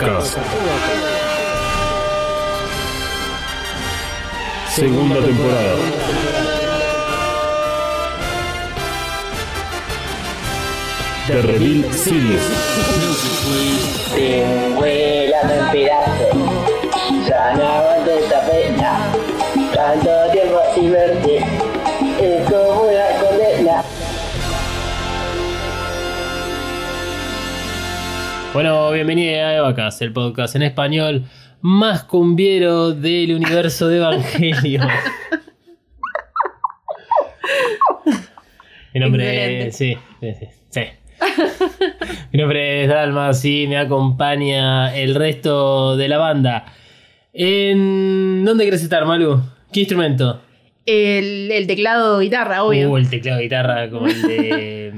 Evacast. Segunda temporada. The Reveal Series. Te vuelan en pedazos. Ya no aguanto esta pena. Bueno, bienvenido a Evacas, el podcast en español más cumbiero del universo de Evangelio. Mi nombre es. Sí, sí, sí. Mi nombre es Dalma, sí, me acompaña el resto de la banda. ¿En dónde querés estar, Malu? ¿Qué instrumento? El, el teclado guitarra, obvio. Uh, el teclado de guitarra como el de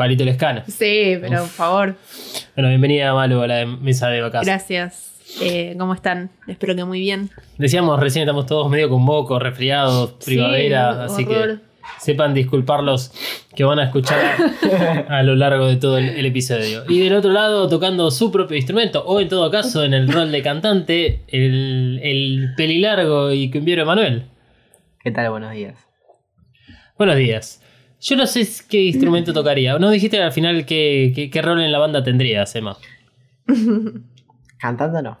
Palito Lescano. Sí, pero por favor. Bueno, bienvenida, Malu, a la mesa de Evacas. Gracias. Eh, ¿Cómo están? Espero que muy bien. Decíamos recién, estamos todos medio con moco, resfriados, primavera, Sí, así que sepan disculparlos que van a escuchar a lo largo de todo el, el episodio. Y del otro lado, tocando su propio instrumento, o en todo caso en el rol de cantante, el, el pelilargo y cumbiero Manuel. ¿Qué tal? Buenos días. Buenos días. Yo no sé qué instrumento tocaría. ¿No dijiste al final qué, qué- qué rol en la banda tendrías, Emma? Cantando no.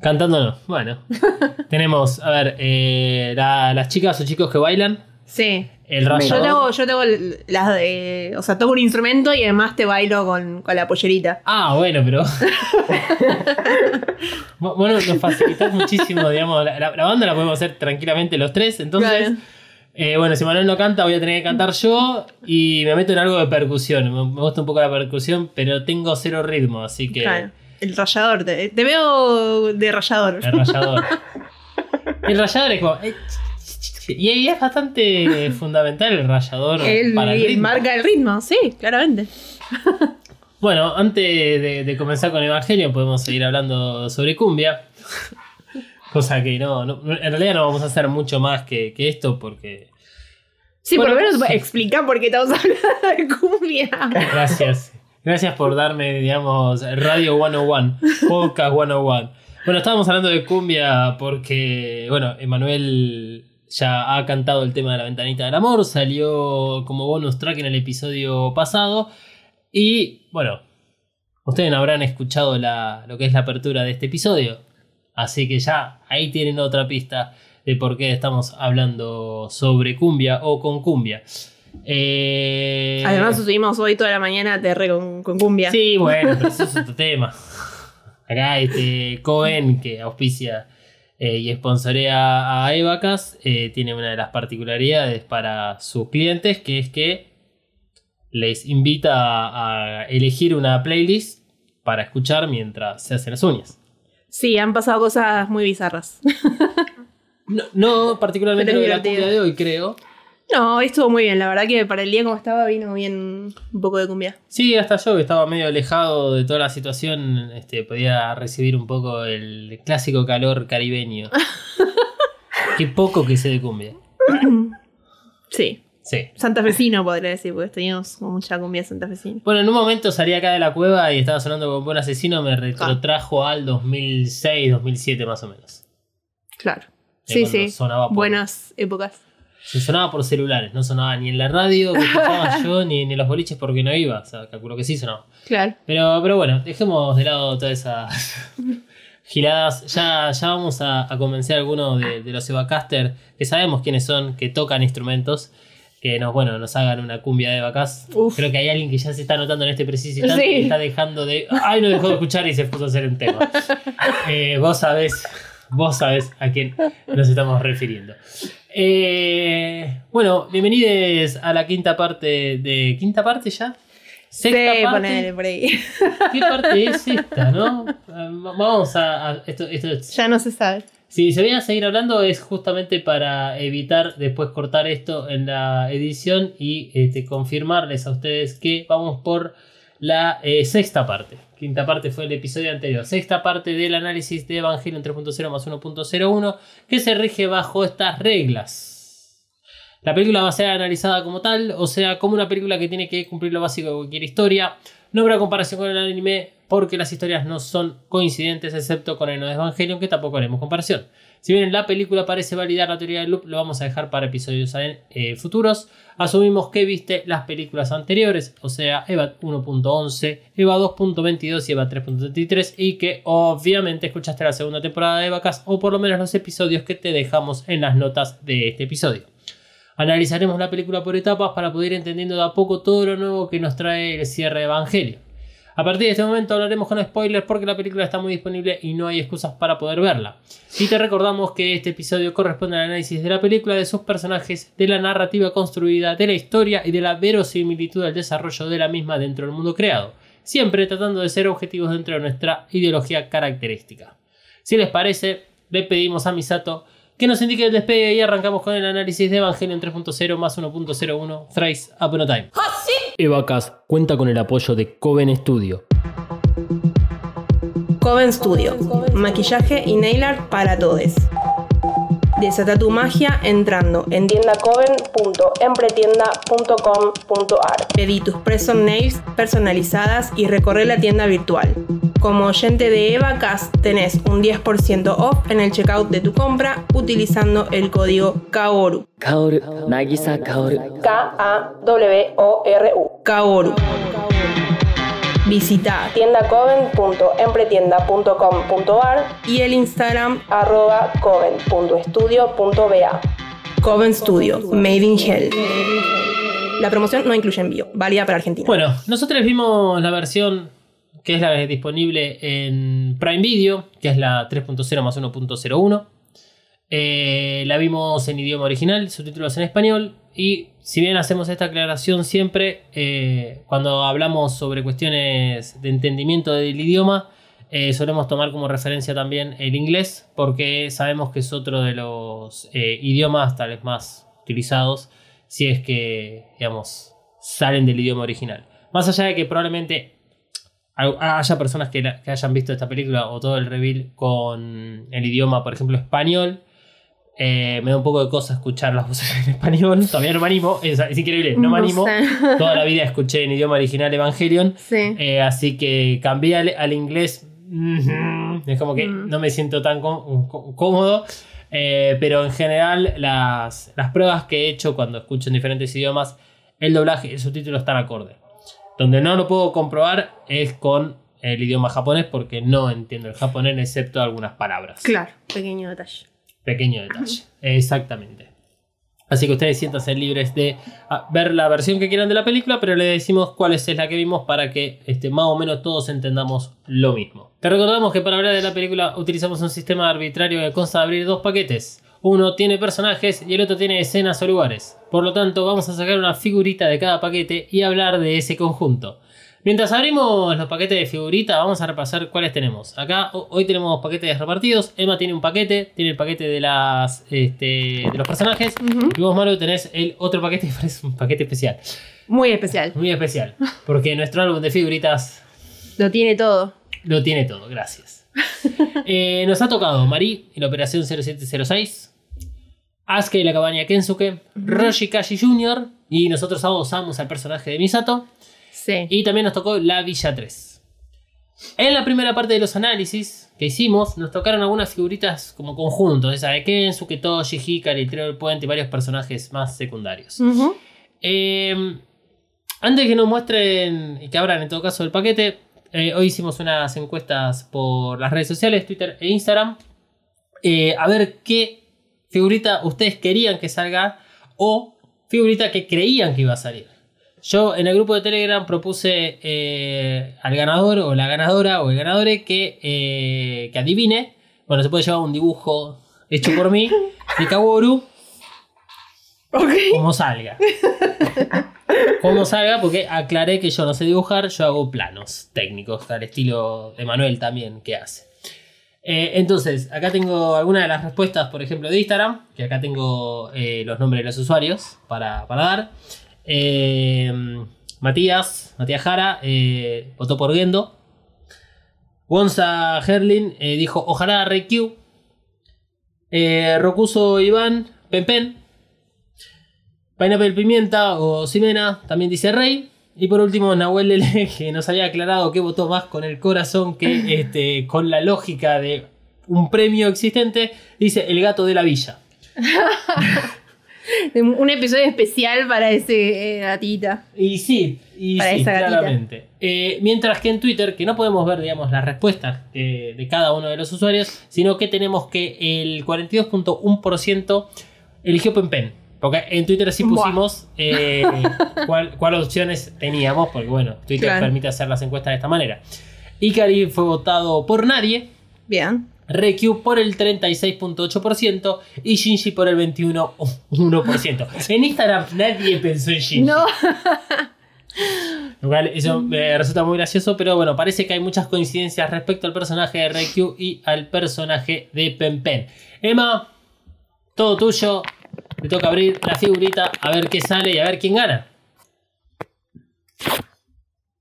Cantando no. Bueno. Tenemos, a ver, eh, la- las chicas o chicos que bailan. Sí. El Yo rayador. tengo, yo tengo las de. O sea, toco un instrumento y además te bailo con, con la pollerita. Ah, bueno, pero. Bu- bueno, nos facilitas muchísimo, digamos. La, la- la banda la podemos hacer tranquilamente los tres. Entonces, Claro. Eh, bueno, si Manuel no canta, voy a tener que cantar yo. Y me meto en algo de percusión. Me, me gusta un poco la percusión, pero tengo cero ritmo, así que. Claro. El rayador. Te, te veo de rayador. El rayador. El rayador es como. eh, Y ahí es bastante fundamental el rayador Él para el ritmo. marca el ritmo, sí, claramente. Bueno, antes de, de comenzar con Evangelio, podemos seguir hablando sobre cumbia. Cosa que no, no- en realidad no vamos a hacer mucho más que, que esto porque. Sí, Bueno, por lo menos sí. explicar por qué estamos hablando de cumbia. Gracias. Gracias por darme, digamos, Radio 101, Podcast 101. Bueno, estábamos hablando de cumbia porque, bueno, Emanuel ya ha cantado el tema de la ventanita del amor, salió como bonus track en el episodio pasado. Y, bueno, ustedes habrán escuchado la, lo que es la apertura de este episodio. Así que ya ahí tienen otra pista de por qué estamos hablando sobre cumbia o con cumbia. Eh, Además, subimos hoy toda la mañana TR con, con cumbia. Sí, bueno, pero eso es otro tema. Acá este Cohen, que auspicia eh, y sponsorea a Evacas, eh, tiene una de las particularidades para sus clientes, que es que les invita a, a elegir una playlist para escuchar mientras se hacen las uñas. Sí, han pasado cosas muy bizarras. No, no particularmente lo de la cumbia de hoy, creo. No, estuvo muy bien. La verdad que para el día como estaba vino bien un poco de cumbia. Sí, hasta yo que estaba medio alejado de toda la situación, este, podía recibir un poco el clásico calor caribeño. Qué poco que sé de cumbia. Sí. Sí. Santafesino podría decir, porque teníamos como mucha cumbia santafesina. Bueno, en un momento salí acá de la cueva y estaba sonando con buen asesino, me retrotrajo al 2006, 2007 más o menos. Claro. De Sí, sí. sonaba por- Buenas épocas. Se sonaba por celulares, no sonaba ni en la radio que escuchaba yo, ni, ni en los boliches porque no iba. O sea, calculo que sí sonaba. Claro. Pero, pero bueno, dejemos de lado todas esas giradas. Ya, ya vamos a, a convencer a algunos de, de los Evacaster que sabemos quiénes son, que tocan instrumentos, que nos, bueno, nos hagan una cumbia de vacas. Uf. Creo que hay alguien que ya se está notando en este preciso instante Sí. y está dejando de. ¡Ay, no dejó de escuchar y se puso a hacer un tema! Eh, vos sabés, vos sabés a quién nos estamos refiriendo. Eh, bueno, bienvenidos a la quinta parte de. ¿Quinta parte ya? Sexta Sí, parte. por ahí. ¿Qué parte es esta, no? Eh, Vamos a. a- esto, esto es- ya no se sabe. si se voy a seguir hablando es justamente para evitar después cortar esto en la edición y este, confirmarles a ustedes que vamos por la eh, sexta parte. Quinta parte fue el episodio anterior. Sexta parte del análisis de Evangelion 3.0 más 1.01 que se rige bajo estas reglas. La película va a ser analizada como tal, o sea, como una película que tiene que cumplir lo básico de cualquier historia. No habrá comparación con el anime, porque las historias no son coincidentes excepto con el de Evangelion que tampoco haremos comparación. Si bien en la película parece validar la teoría del loop, lo vamos a dejar para episodios eh, futuros. Asumimos que viste las películas anteriores, o sea, EVA 1.11, EVA 2.22 y EVA 3.33 y que obviamente escuchaste la segunda temporada de EVACAS o por lo menos los episodios que te dejamos en las notas de este episodio. Analizaremos la película por etapas para poder ir entendiendo de a poco todo lo nuevo que nos trae el cierre de Evangelio. A partir de este momento hablaremos con spoilers porque la película está muy disponible y no hay excusas para poder verla. Y te recordamos que este episodio corresponde al análisis de la película, de sus personajes, de la narrativa construida, de la historia y de la verosimilitud del desarrollo de la misma dentro del mundo creado, siempre tratando de ser objetivos dentro de nuestra ideología característica. Si les parece, le pedimos a Misato que nos indique el despegue y arrancamos con el análisis de Evangelion 3.0 más 1.01 Thrice Upon a Time. Evacas cuenta con el apoyo de Coven Studio. Coven Studio. Maquillaje y nail art para todos. Desata tu magia entrando en tiendacoven.empretienda.com.ar. Pedí tus press on nails personalizadas y recorre la tienda virtual. Como oyente de Evacas tenés un 10% off en el checkout de tu compra utilizando el código KAORU. Kaoru, Nagisa Kaoru. K-A-W-O-R-U. KAORU. Visita tiendacoven.empretienda.com.ar y el Instagram arroba coven.estudio.ba. Coven Studio, Made in Hell. La promoción no incluye envío, válida para Argentina. Bueno, nosotros vimos la versión que es la disponible en Prime Video, que es la 3.0 más 1.01. Eh, la vimos en idioma original, subtítulos en español. Y si bien hacemos esta aclaración siempre, eh, cuando hablamos sobre cuestiones de entendimiento del idioma, eh, solemos tomar como referencia también el inglés, porque sabemos que es otro de los eh, idiomas tal vez más utilizados, si es que, digamos, salen del idioma original. Más allá de que probablemente haya personas que, que hayan visto esta película o todo el reveal con el idioma, por ejemplo, español, eh, me da un poco de cosa escuchar las voces en español. Todavía no me animo. Es, es increíble, no me animo. sé. Toda la vida escuché en idioma original Evangelion. Sí. eh, así que cambié al, al inglés. mm, Es como que Mm. no me siento tan có- có- cómodo. eh, pero en general, las, las pruebas que he hecho cuando escucho en diferentes idiomas, el doblaje y el subtítulo están acorde. Donde no lo puedo comprobar es con el idioma japonés porque no entiendo el japonés excepto algunas palabras. Claro, pequeño detalle. Pequeño detalle. Exactamente. Así que ustedes siéntanse libres de ah, ver la versión que quieran de la película, pero le decimos cuál es la que vimos para que este, más o menos todos entendamos lo mismo. Te recordamos que para hablar de la película utilizamos un sistema arbitrario que consta de abrir dos paquetes. Uno tiene personajes y el otro tiene escenas o lugares. Por lo tanto, vamos a sacar una figurita de cada paquete y hablar de ese conjunto. Mientras abrimos los paquetes de figurita, vamos a repasar cuáles tenemos. Acá ho- hoy tenemos paquetes repartidos. Emma tiene un paquete, tiene el paquete de las este, de los personajes. Ujú. Y vos, Maru, tenés el otro paquete, que parece un paquete especial. Muy especial. Muy especial. Porque nuestro álbum de figuritas Lo tiene todo. lo tiene todo. Gracias. Eh, nos ha tocado Mari en la operación 0706. Asuka y la cabaña Kensuke. Roshi Kashi Jr. Y nosotros usamos al personaje de Misato. Sí. Y también nos tocó la Villa 3. En la primera parte de los análisis que hicimos, nos tocaron algunas figuritas como conjuntos, esa de Kensuke, Toshi, Hikari, el del puente y varios personajes más secundarios. Eh, antes que nos muestren y que abran en todo caso el paquete, eh, hoy hicimos unas encuestas por las redes sociales, Twitter e Instagram, eh, a ver qué figurita ustedes querían que salga o figurita que creían que iba a salir. Yo en el grupo de Telegram propuse eh, al ganador o la ganadora o el ganador que, eh, que adivine. Bueno, se puede llevar un dibujo hecho por mí de Kaworu Ok. como salga. Como salga, porque aclaré que yo no sé dibujar, yo hago planos técnicos, al estilo de Manuel también, que hace. Eh, entonces, acá tengo algunas de las respuestas, por ejemplo, de Instagram, que acá tengo los nombres de los usuarios para, para dar. Eh, Matías, Matías Jara, eh, votó por Gendo. Gonza Herlin eh, dijo, ojalá Rey Q. Eh, Rocuso Iván, Pen Pen. Pineapple Pimienta o Simena también dice Rey. Y por último, Nahuel Lele, que nos había aclarado que votó más con el corazón que este, con la lógica de un premio existente, dice El gato de la villa. Un episodio especial para ese eh, gatita. Y sí, y Para sí, esa gatita. claramente. Eh, mientras que en Twitter, que no podemos ver, digamos, las respuestas de cada uno de los usuarios, sino que tenemos que el 42.1% eligió Pen Pen. Porque en Twitter sí pusimos eh, cuál, cuál opciones teníamos, porque bueno, Twitter Claro. permite hacer las encuestas de esta manera. Ikari fue votado por nadie, Bien. Reikyu por el 36.8% y Shinji por el 21%. En Instagram nadie pensó en Shinji. No. Lo cual eso me resulta muy gracioso, pero bueno, parece que hay muchas coincidencias respecto al personaje de Reikyu y al personaje de Pen Pen. Emma, todo tuyo. Te toca abrir la figurita, a ver qué sale y a ver quién gana.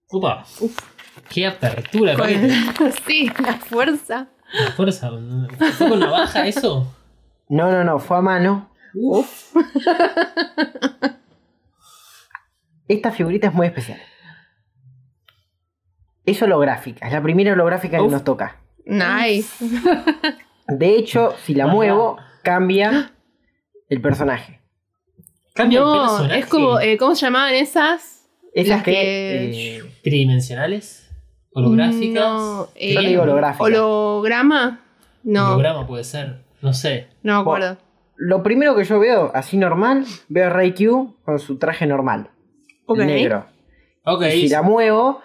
Upa. Qué apertura, sí, la fuerza. Fuerza. ¿Fue con navaja eso? No, no, no, fue a mano. Uf. Esta figurita es muy especial. Es holográfica, es la primera holográfica que nos toca. Nice. De hecho, si la Ajá. muevo, cambia el personaje. Cambia el No, personaje. es como, eh, ¿cómo se llamaban esas? Esas Las que. que- eh, Tridimensionales. Holográficas. No, eh, Yo le digo holográfica. ¿Holograma? No, Holograma puede ser. No sé. no me acuerdo. lo primero que yo veo, así normal, veo a Raikyu con su traje normal. Ok. Negro. Ok. Y si la muevo,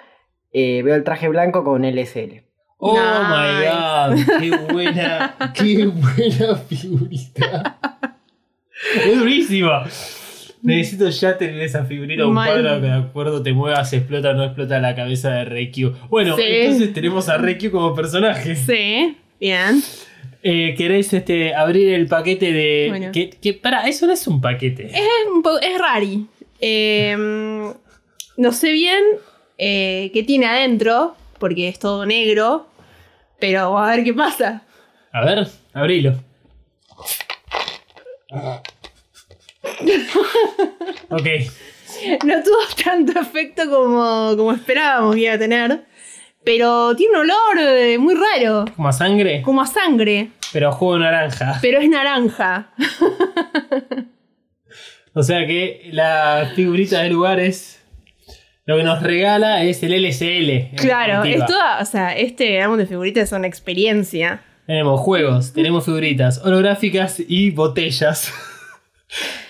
eh, veo el traje blanco con LSL. Oh Nice. my god, qué buena, qué buena figurita. Es durísima. Necesito ya tener esa figurita, un cuadro que de acuerdo te muevas, explota o no explota la cabeza de Reikyu. Bueno, Sí. entonces tenemos a Reikyu como personaje. Sí, bien. Eh, ¿Querés este, abrir el paquete de. Bueno. Que, que, para, eso no es un paquete. Es, un po- es rari. Eh, no sé bien eh, qué tiene adentro, porque es todo negro. Pero a ver qué pasa. A ver, abrilo. ok. No tuvo tanto efecto como, como esperábamos que iba a tener. Pero tiene un olor eh, muy raro. Como a sangre, Como a sangre. pero a jugo naranja. Pero es naranja. O sea que la figurita de lugares lo que nos regala es el en Claro, es toda, o sea, este álbum de figuritas es una experiencia. Tenemos juegos, tenemos figuritas holográficas y botellas.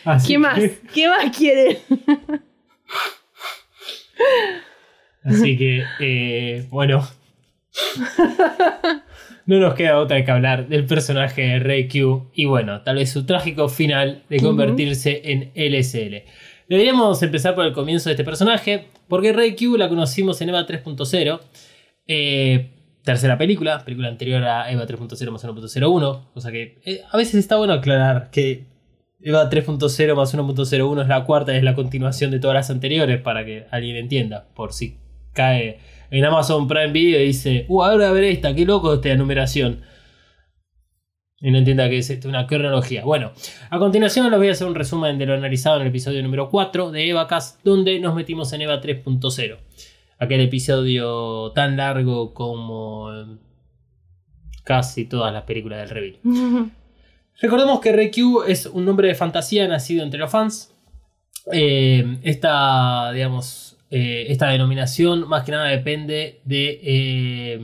Así ¿Qué más? que- ¿Qué más quiere? así que, eh, bueno. No nos queda otra que hablar del personaje de Reikyu y bueno, tal vez su trágico final de convertirse en LSL. Deberíamos empezar por el comienzo de este personaje, porque Reikyu la conocimos en EVA 3.0, eh, tercera película, película anterior a EVA 3.0 más 1.01, cosa que eh, a veces está bueno aclarar que EVA 3.0 más 1.01 es la cuarta es la continuación de todas las anteriores para que alguien entienda, por si cae en Amazon Prime Video y dice, uh, ahora a ver esta, qué loco esta numeración. Y no entienda que es una cronología. Bueno, a continuación les voy a hacer un resumen de lo analizado en el episodio número 4 de EvaCast, donde nos metimos en EVA 3.0. Aquel episodio tan largo como eh, casi todas las películas del Reveal. Recordemos que Reikyu es un nombre de fantasía nacido entre los fans. Eh, esta, digamos, eh, esta denominación más que nada depende de... eh,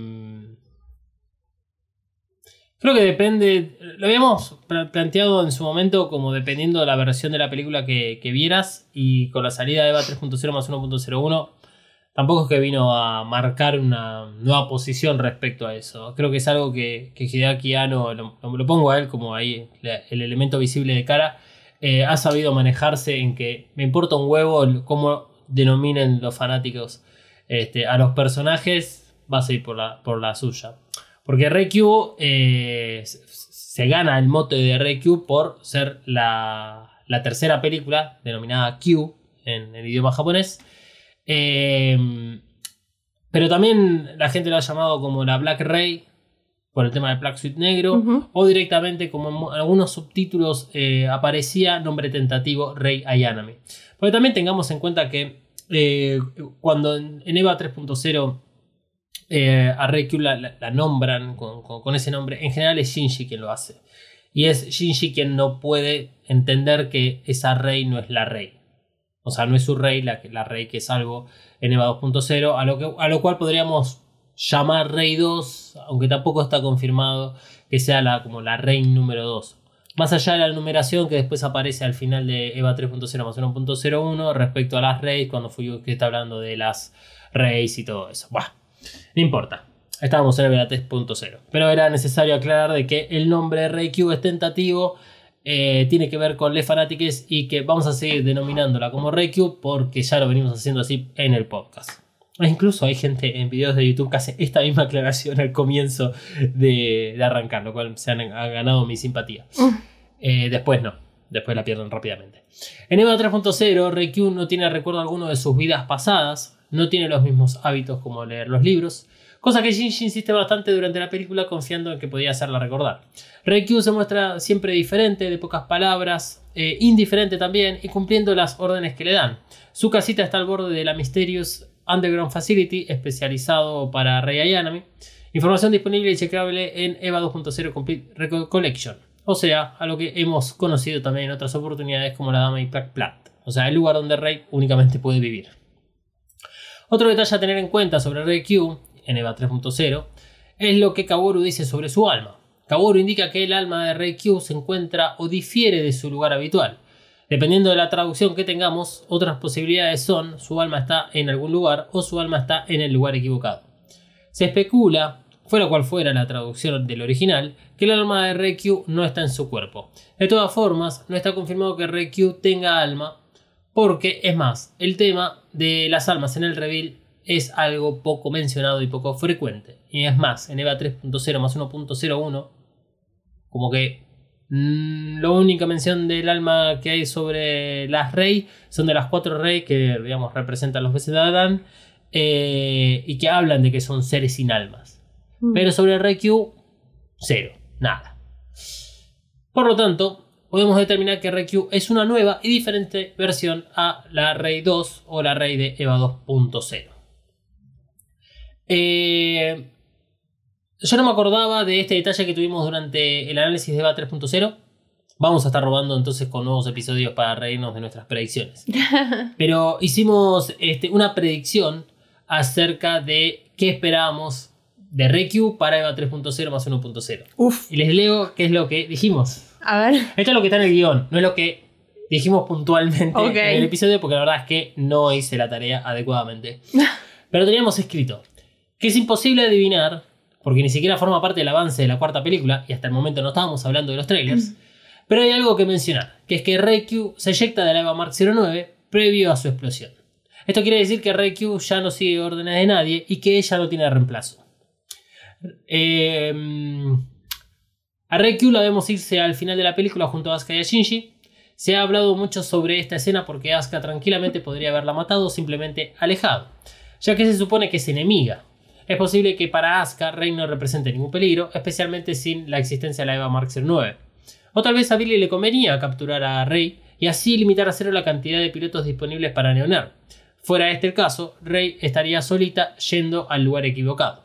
creo que depende... Lo habíamos pla- planteado en su momento como dependiendo de la versión de la película que, que vieras y con la salida de EVA 3.0 más 1.01 tampoco es que vino a marcar una nueva posición respecto a eso. Creo que es algo que, que Hideaki Anno, lo, lo pongo a él como ahí el elemento visible de cara, eh, ha sabido manejarse en que me importa un huevo cómo denominen los fanáticos este, a los personajes, vas a ir por la, por la suya. Porque Reikyu eh, se gana el mote de Reikyu por ser la, la tercera película denominada Q en el idioma japonés. Eh, pero también la gente lo ha llamado como la Black Ray por el tema del Black Suit negro. O directamente, como en algunos subtítulos eh, aparecía, nombre tentativo Rey Ayanami. Porque también tengamos en cuenta que eh, cuando en, EVA 3.0 eh, a Reikyu la, la- la nombran con, con- con ese nombre, en general es Shinji quien lo hace. Y es Shinji quien no puede entender que esa rey no es la rey. O sea, no es su rey, la, que- rey que es algo en EVA 2.0, a lo, que, a lo cual podríamos llamar Rey 2, aunque tampoco está confirmado que sea la, como la Rey número 2. Más allá de la numeración que después aparece al final de EVA 3.0 más 1.01 respecto a las Reyes, cuando Fuyuki está hablando de las Reyes y todo eso. Buah, no importa. Estábamos en EVA 3.0. Pero era necesario aclarar de que el nombre de Reikyu es tentativo, eh, tiene que ver con Les Fanatiques y que vamos a seguir denominándola como Reikyu porque ya lo venimos haciendo así en el podcast. E incluso hay gente en videos de YouTube que hace esta misma aclaración al comienzo de, de arrancar, lo cual se han ha ganado mi simpatía. Eh, después no, después la pierden rápidamente. En EVA 3.0, Reikyu no tiene recuerdo alguno de sus vidas pasadas, no tiene los mismos hábitos como leer los libros, cosa que Shinji insiste bastante durante la película confiando en que podía hacerla recordar. Reikyu se muestra siempre diferente, de pocas palabras, eh, indiferente también y cumpliendo las órdenes que le dan. Su casita está al borde de la Mysterious Underground Facility, especializado para Rei Ayanami. Información disponible y checable en EVA 2.0 Complete Record Collection. O sea, a lo que hemos conocido también en otras oportunidades como la Dama y Black Plat. O sea, el lugar donde Rey únicamente puede vivir. Otro detalle a tener en cuenta sobre Rey Q en EVA 3.0 es lo que Kaworu dice sobre su alma. Kaworu indica que el alma de Rey Q se encuentra o difiere de su lugar habitual. Dependiendo de la traducción que tengamos, otras posibilidades son su alma está en algún lugar o su alma está en el lugar equivocado. Se especula, fuera cual fuera la traducción del original, que el alma de Reikyu no está en su cuerpo. De todas formas, no está confirmado que Reikyu tenga alma, porque es más, el tema de las almas en el reveal es algo poco mencionado y poco frecuente. Y es más, en EVA 3.0 más 1.01, como que mm, la única mención del alma que hay sobre las rey son de las cuatro rey que digamos representan los veces de Adán eh, y que hablan de que son seres sin almas. Pero sobre el Reikyu, cero, nada. Por lo tanto, podemos determinar que Reikyu es una nueva y diferente versión a la Rey 2 o la Rey de EVA 2.0. Eh, yo no me acordaba de este detalle que tuvimos durante el análisis de EVA 3.0. Vamos a estar robando entonces con nuevos episodios para reírnos de nuestras predicciones. Pero hicimos este, una predicción acerca de qué esperábamos de Reikyu para EVA 3.0 más 1.0. Uf, Y les leo qué es lo que dijimos. a ver. Esto es lo que está en el guion, no es lo que dijimos puntualmente Ok. en el episodio, porque la verdad es que no hice la tarea adecuadamente. Pero teníamos escrito que es imposible adivinar, porque ni siquiera forma parte del avance de la cuarta película, y hasta el momento no estábamos hablando de los trailers, pero hay algo que mencionar, que es que Reikyu se eyecta de la EVA Mark 09 previo a su explosión. Esto quiere decir que Reikyu ya no sigue órdenes de nadie y que ella no tiene reemplazo. Eh, a Reikyu la vemos irse al final de la película junto a Asuka y a Shinji. Se ha hablado mucho sobre esta escena porque Asuka tranquilamente podría haberla matado o simplemente alejado, ya que se supone que es enemiga. Es posible que para Asuka Rey no represente ningún peligro, especialmente sin la existencia de la Eva Mark 09. O tal vez a Billy le convenía capturar a Rey y así limitar a cero la cantidad de pilotos disponibles para Neonar. Fuera este el caso, Rey estaría solita yendo al lugar equivocado.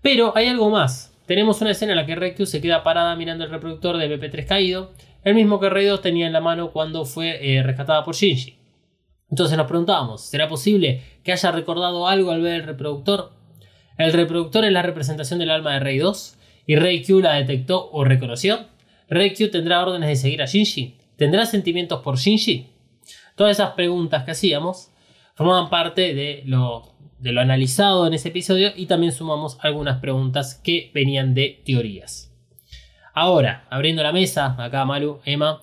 Pero hay algo más. Tenemos una escena en la que Reikyu se queda parada mirando el reproductor de BP3 caído, el mismo que Rey 2 tenía en la mano cuando fue eh, rescatada por Shinji. Entonces nos preguntábamos, ¿será posible que haya recordado algo al ver el reproductor? El reproductor es la representación del alma de Rey 2 y Reikyu la detectó o reconoció. ¿Reikyu tendrá órdenes de seguir a Shinji? ¿Tendrá sentimientos por Shinji? Todas esas preguntas que hacíamos formaban parte de lo, de lo analizado en ese episodio y también sumamos algunas preguntas que venían de teorías. Ahora, abriendo la mesa, acá Malu, Emma,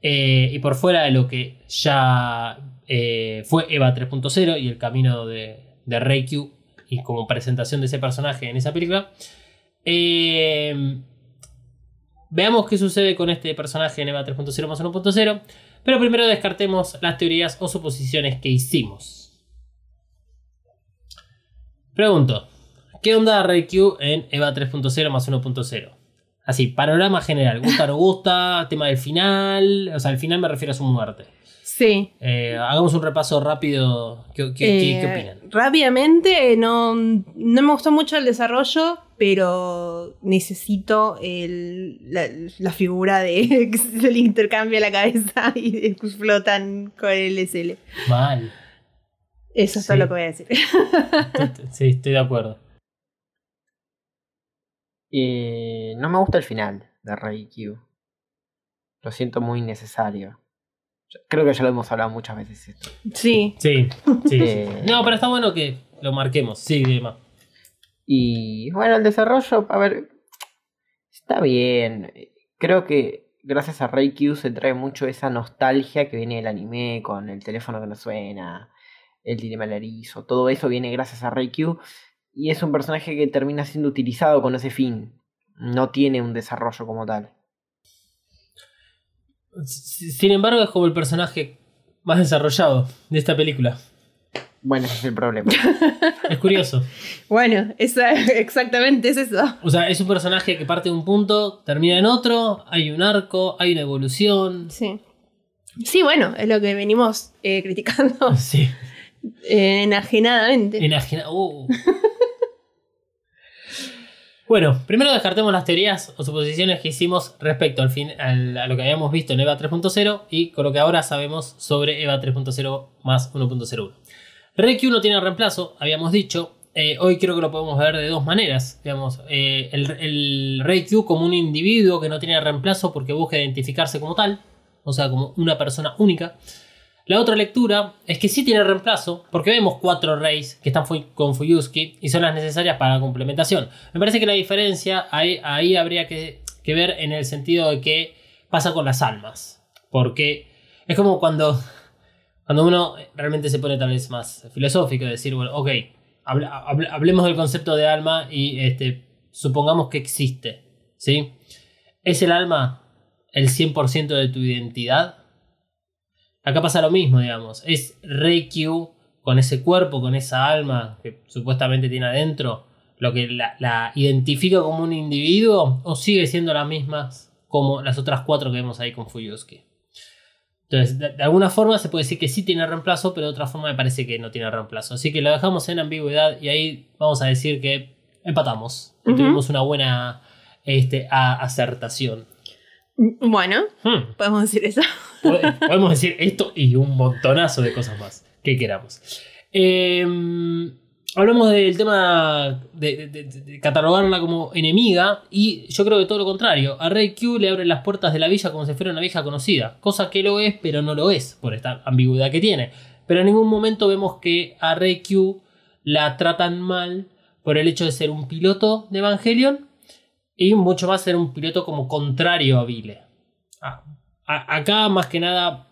eh, y por fuera de lo que ya eh, fue Eva 3.0 y el camino de, de Reikyu y como presentación de ese personaje en esa película, eh, veamos qué sucede con este personaje en Eva 3.0 más 1.0, pero primero descartemos las teorías o suposiciones que hicimos. Pregunto, ¿qué onda Reikyu en Eva 3.0 más 1.0? Así, panorama general. ¿Gusta o no gusta? Tema del final. O sea, el final me refiero a su muerte. Sí. Eh, hagamos un repaso rápido. ¿Qué, Eh, qué opinan? Rápidamente, no, no me gustó mucho el desarrollo, pero necesito el- la, la figura de que se le intercambia la cabeza y explotan con el SL. Mal. Eso es todo lo que voy a decir. Sí, estoy de acuerdo. Eh, no me gusta el final de Rey Q. Lo siento muy necesario. Creo que ya lo hemos hablado muchas veces esto. Sí. Sí, sí. sí. Eh. No, pero está bueno que lo marquemos. Sí, Emma. Y bueno, el desarrollo, a ver, está bien. Creo que gracias a Rey Q se trae mucho esa nostalgia que viene del anime con el teléfono que no suena, el dilema del erizo, todo eso viene gracias a Rey Q y es un personaje que termina siendo utilizado con ese fin. No tiene un desarrollo como tal. Sin embargo, es como el personaje más desarrollado de esta película. Bueno, ese es el problema. Es curioso. Bueno, esa, exactamente es eso. O sea, es un personaje que parte de un punto, termina en otro, hay un arco, hay una evolución. Sí. Sí, bueno, es lo que venimos eh, criticando Sí. eh, enajenadamente. Enajena- uh. Bueno, primero descartemos las teorías o suposiciones que hicimos respecto al fin, a lo que habíamos visto en EVA 3.0 y con lo que ahora sabemos sobre EVA 3.0 más 1.01. Reiki no tiene reemplazo, habíamos dicho. Eh, hoy creo que lo podemos ver de dos maneras. Digamos, eh, el, el como un individuo que no tiene reemplazo porque busca identificarse como tal, o sea, como una persona única. La otra lectura es que sí tiene reemplazo, porque vemos cuatro reyes que están con Fuyuski y son las necesarias para la complementación. Me parece que la diferencia ahí, ahí habría que, ver en el sentido de que pasa con las almas. Porque es como cuando, cuando uno realmente se pone tal vez más filosófico, decir, bueno, ok, hablemos del concepto de alma y este, supongamos que existe. ¿sí? ¿Es el alma el 100% de tu identidad? Acá pasa lo mismo, digamos. Es Reikyu con ese cuerpo, con esa alma que supuestamente tiene adentro, lo que la, la identifica como un individuo o sigue siendo las mismas como las otras cuatro que vemos ahí con Fuyuski. Entonces, de, de alguna forma se puede decir que sí tiene reemplazo, pero de otra forma me parece que no tiene reemplazo. Así que lo dejamos en ambigüedad y ahí vamos a decir que empatamos. Tuvimos una buena este, a- acertación. Bueno, Hmm. podemos decir eso. Pod- Podemos decir esto y un montonazo de cosas más que queramos. Eh, hablamos del tema de, de- de- de catalogarla como enemiga y yo creo que todo lo contrario. A Rey Q le abren las puertas de la villa como si fuera una vieja conocida, cosa que lo es pero no lo es por esta ambigüedad que tiene. Pero en ningún momento vemos que a Rey Q la tratan mal por el hecho de ser un piloto de Evangelion y mucho más ser un piloto como contrario a Vile. Ah, acá más que nada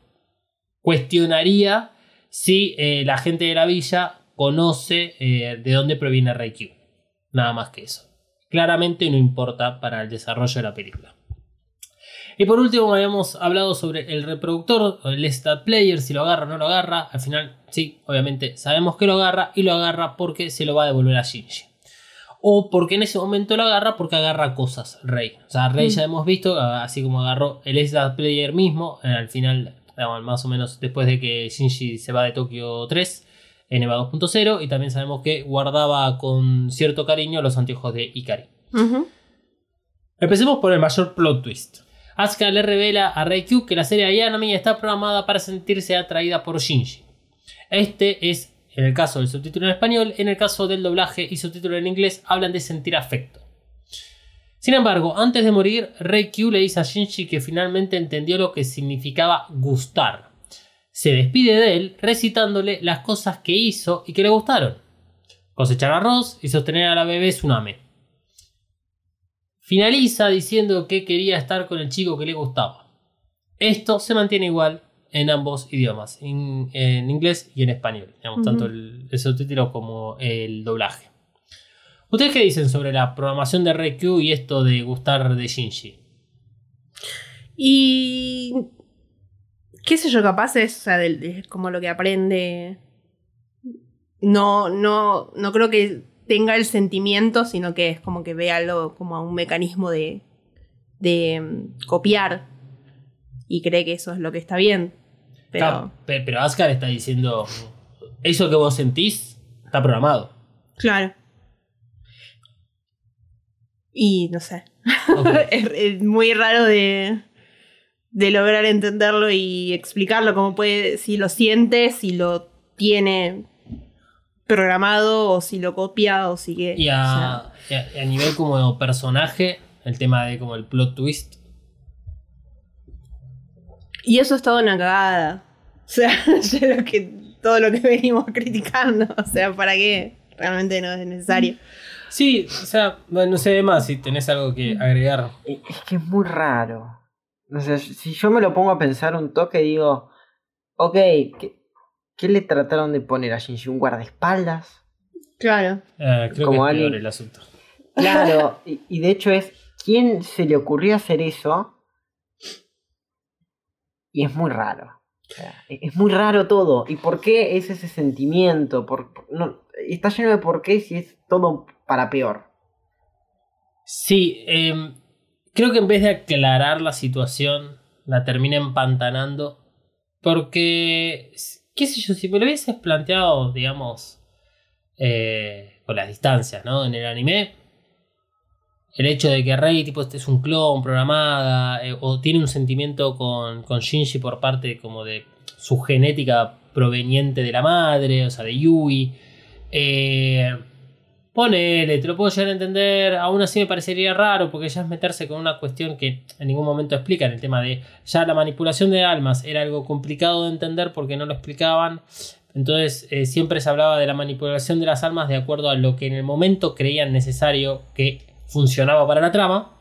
cuestionaría si eh, la gente de la villa conoce eh, de dónde proviene Reikyu. Nada más que eso. Claramente no importa para el desarrollo de la película. Y por último habíamos hablado sobre el reproductor, el stat player, si lo agarra o no lo agarra. Al final, sí, obviamente sabemos que lo agarra y lo agarra porque se lo va a devolver a Shinji. O porque en ese momento lo agarra porque agarra cosas, Rey. O sea, Rey Mm. ya hemos visto, así como agarró el stat player mismo, eh, al final, digamos, más o menos después de que Shinji se va de Tokio 3 en EVA 2.0. Y también sabemos que guardaba con cierto cariño los anteojos de Ikari. Empecemos por el mayor plot twist. Asuka le revela a Reikyu que la serie de Ayanami está programada para sentirse atraída por Shinji. Este es, en el caso del subtítulo en español, en el caso del doblaje y subtítulo en inglés, hablan de sentir afecto. Sin embargo, antes de morir, Reikyu le dice a Shinji que finalmente entendió lo que significaba gustar. Se despide de él recitándole las cosas que hizo y que le gustaron. Cosechar arroz y sostener a la bebé Tsuname. Finaliza diciendo que quería estar con el chico que le gustaba. Esto se mantiene igual en ambos idiomas, en, en inglés y en español, digamos, tanto el, el subtítulo como el doblaje. ¿Ustedes qué dicen sobre la programación de Reikyu y esto de gustar de Shinji? Y. qué sé yo, capaz es o sea, de- como lo que aprende. No, no, no creo que tenga el sentimiento, sino que es como que vea algo como un mecanismo de, de mm, copiar y cree que eso es lo que está bien. Pero Claro, pero Ascar está diciendo, eso que vos sentís está programado. claro. Y no sé. Es, es muy raro de, de lograr entenderlo y explicarlo como puede, si lo siente, si lo tiene programado o si lo copia o si que... Y o sea, a, y a- y a nivel como personaje, el tema de como el plot twist. Y eso es toda una cagada. O sea, ya lo que, todo lo que venimos criticando. O sea, ¿para qué? Realmente no es necesario. Sí, o sea, bueno, no sé más si tenés algo que agregar. Es que es muy raro. O sea, si yo me lo pongo a pensar un toque, digo, ok, ¿qué, qué le trataron de poner a Shinji? ¿Un guardaespaldas? Claro. Eh, creo Como que es alguien- peor el asunto. Claro, y, y de hecho es, ¿quién se le ocurrió hacer eso? Y es muy raro. E- es muy raro todo. ¿Y por qué es ese sentimiento? Por, por- no, está lleno de por qué si es todo para peor. Sí, em, creo que en vez de aclarar la situación, la termina empantanando. Porque, qué sé yo, si me lo hubieses planteado, digamos, eh, con las distancias, ¿no? En el anime, el hecho de que Rey, tipo, este es un clon programada, eh, o tiene un sentimiento con, con Shinji por parte como de su genética proveniente de la madre, o sea, de Yui. Eh, Ponele, te lo puedo llegar a entender. Aún así me parecería raro porque ya es meterse con una cuestión que en ningún momento explican. El tema de ya la manipulación de almas era algo complicado de entender porque no lo explicaban. Entonces eh, siempre se hablaba de la manipulación de las almas de acuerdo a lo que en el momento creían necesario que funcionaba para la trama.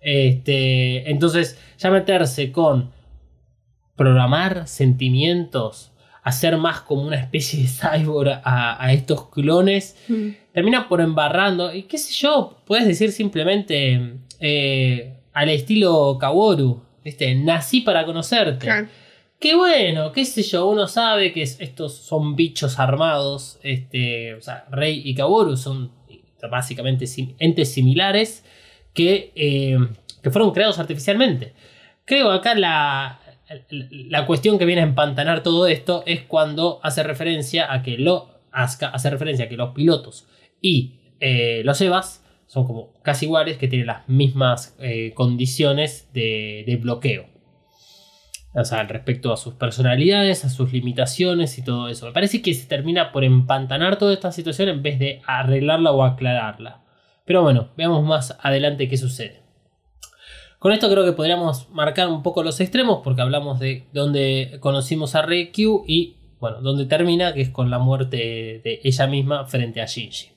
Este, entonces ya meterse con programar sentimientos, hacer más como una especie de cyborg a, a estos clones termina por embarrando. Y qué sé yo, puedes decir simplemente eh, al estilo Kaworu, ¿viste? Nací para conocerte. Claro. Qué bueno, qué sé yo, uno sabe que es- estos son bichos armados. Este, o sea, Rey y Kaworu son básicamente entes similares que, eh, que fueron creados artificialmente. Creo acá la, la cuestión que viene a empantanar todo esto es cuando hace referencia a que hace referencia que los pilotos y eh, los Evas son como casi iguales, que tienen las mismas eh, condiciones de, de bloqueo. O sea, respecto a sus personalidades, a sus limitaciones y todo eso. Me parece que se termina por empantanar toda esta situación en vez de arreglarla o aclararla. Pero bueno, veamos más adelante qué sucede. Con esto creo que podríamos marcar un poco los extremos porque hablamos de donde conocimos a Rei Q y bueno, donde termina, que es con la muerte de ella misma frente a Shinji.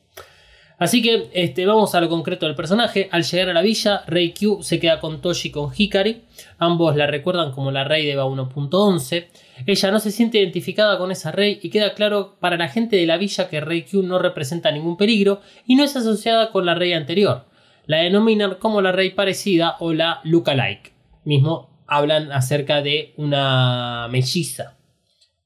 Así que este, vamos a lo concreto del personaje. Al llegar a la villa, Rei Q se queda con Toshi y con Hikari. Ambos la recuerdan como la Rey de Eva 1.11. Ella no se siente identificada con esa Rey y queda claro para la gente de la villa que Rei Q no representa ningún peligro y no es asociada con la Rey anterior. La denominan como la Rey parecida o la lookalike. Mismo hablan acerca de una melliza.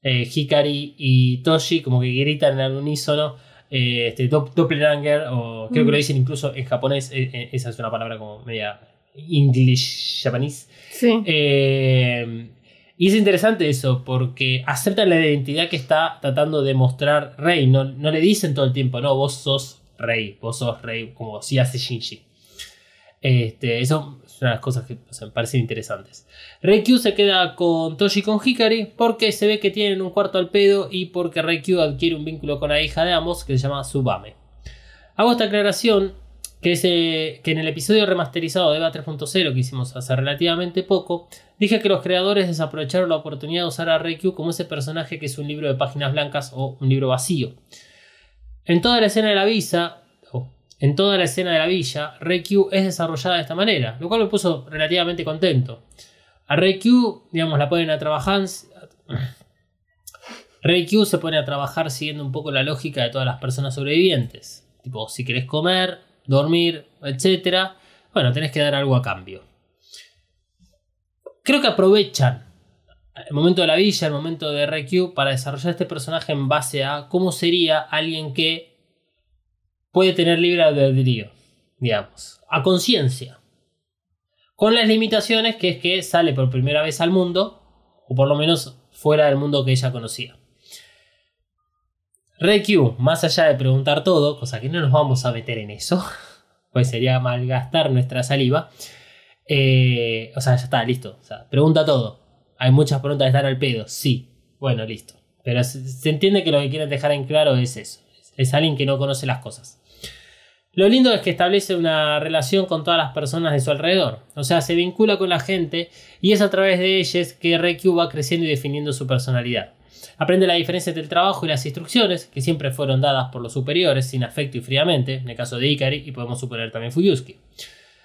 Eh, Hikari y Toshi como que gritan al unísono eh, este, dop- doppelganger o creo que lo dicen incluso en japonés eh, eh, esa es una palabra como media English japonés Sí. Eh, y es interesante eso porque aceptan la identidad que está tratando de mostrar Rey. No, no le dicen todo el tiempo no vos sos Rey vos sos Rey como si hace Shinji. Este, eso es una de las cosas que me parecen interesantes. Reikyu se queda con Toshi y con Hikari porque se ve que tienen un cuarto al pedo y porque Reikyu adquiere un vínculo con la hija de ambos que se llama Subame. Hago esta aclaración que, es, eh, que en el episodio remasterizado de EVA 3.0 que hicimos hace relativamente poco, dije que los creadores desaprovecharon la oportunidad de usar a Reikyu como ese personaje que es un libro de páginas blancas o un libro vacío. En toda la escena de la visa, en toda la escena de la villa, Reikyu es desarrollada de esta manera, lo cual me puso relativamente contento. A Reikyu, digamos, la ponen a trabajar. Reikyu se pone a trabajar siguiendo un poco la lógica de todas las personas sobrevivientes. Tipo, si querés comer, dormir, etc. Bueno, tenés que dar algo a cambio. Creo que aprovechan el momento de la villa, el momento de Reikyu, para desarrollar este personaje en base a cómo sería alguien que puede tener libre albedrío, digamos, a conciencia. Con las limitaciones que es que sale por primera vez al mundo, o por lo menos fuera del mundo que ella conocía. Q, más allá de preguntar todo, cosa que no nos vamos a meter en eso, pues sería malgastar nuestra saliva. eh, o sea, ya está, listo. Pregunta todo. Hay muchas preguntas que están al pedo, sí. Bueno, listo. Pero se entiende que lo que quieren dejar en claro es eso. Es alguien que no conoce las cosas. Lo lindo es que establece una relación con todas las personas de su alrededor. O sea, se vincula con la gente y es a través de ellas que Reikyu va creciendo y definiendo su personalidad. Aprende la diferencia entre el trabajo y las instrucciones, que siempre fueron dadas por los superiores, sin afecto y fríamente, en el caso de Ikari y podemos suponer también Fuyusuki.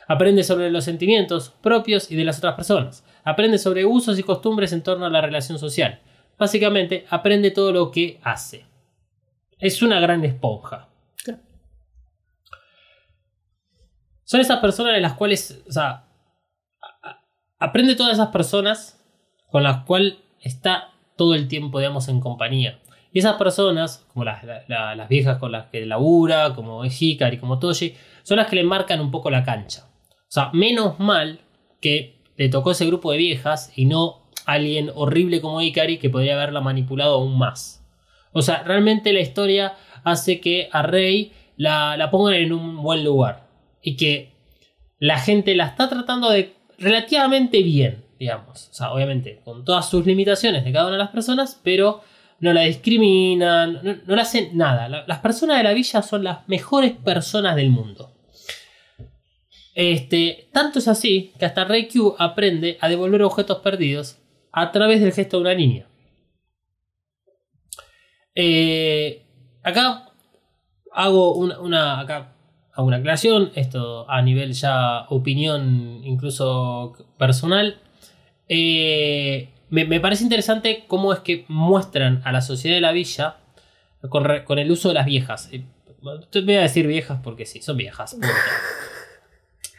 Aprende sobre los sentimientos propios y de las otras personas. Aprende sobre usos y costumbres en torno a la relación social. Básicamente, aprende todo lo que hace. Es una gran esponja. Son esas personas de las cuales, o sea, aprende todas esas personas con las cuales está todo el tiempo, digamos, en compañía. Y esas personas, como las, la- la- las viejas con las que labura, como Hikari, como Toshi, son las que le marcan un poco la cancha. O sea, menos mal que le tocó ese grupo de viejas y no alguien horrible como Ikari que podría haberla manipulado aún más. O sea, realmente la historia hace que a Rey la, la pongan en un buen lugar. Y que la gente la está tratando de relativamente bien, digamos. O sea, obviamente, con todas sus limitaciones de cada una de las personas, pero no la discriminan, no, no le hacen nada. La- las personas de la villa son las mejores personas del mundo. Este, tanto es así que hasta Reikyu aprende a devolver objetos perdidos a través del gesto de una niña. Eh, acá hago una, una- acá hago una aclaración, esto a nivel ya opinión incluso personal. Eh, me, me parece interesante cómo es que muestran a la sociedad de la villa con, re- con el uso de las viejas. Eh, te voy a decir viejas porque sí, son viejas.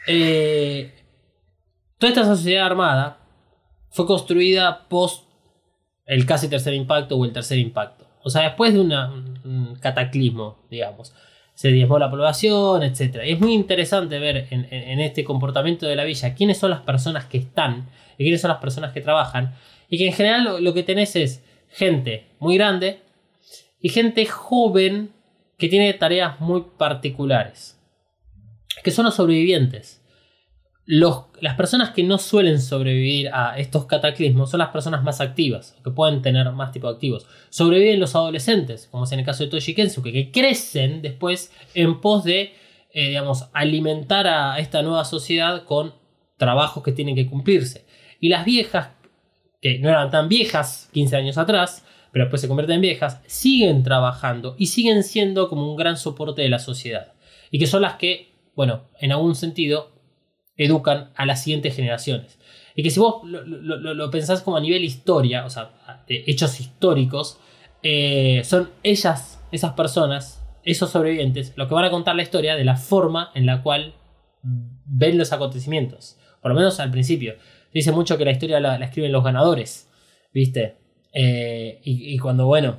Eh, toda esta sociedad armada fue construida post el casi tercer impacto o el tercer impacto. O sea, después de una- un cataclismo, digamos. Se diezmó la población, etc. Y es muy interesante ver en, este comportamiento de la villa quiénes son las personas que están y quiénes son las personas que trabajan. Y que en general lo, lo que tenés es gente muy grande y gente joven que tiene tareas muy particulares. Que son los sobrevivientes. Las personas que no suelen sobrevivir a estos cataclismos son las personas más activas, que pueden tener más tipo de activos. Sobreviven los adolescentes, como es en el caso de Toshi Kensuke, que crecen después en pos de, eh, digamos, alimentar a esta nueva sociedad con trabajos que tienen que cumplirse. Y las viejas, que no eran tan viejas 15 años atrás, pero después se convierten en viejas, siguen trabajando y siguen siendo como un gran soporte de la sociedad. Y que son las que, bueno, en algún sentido, educan a las siguientes generaciones. Y que si vos lo, lo- lo- pensás como a nivel historia, o sea, de hechos históricos, eh, son ellas, esas personas, esos sobrevivientes, lo que van a contar la historia de la forma en la cual ven los acontecimientos. Por lo menos al principio. Dice mucho que la historia la, la escriben los ganadores, ¿viste? Eh, y, y cuando, bueno,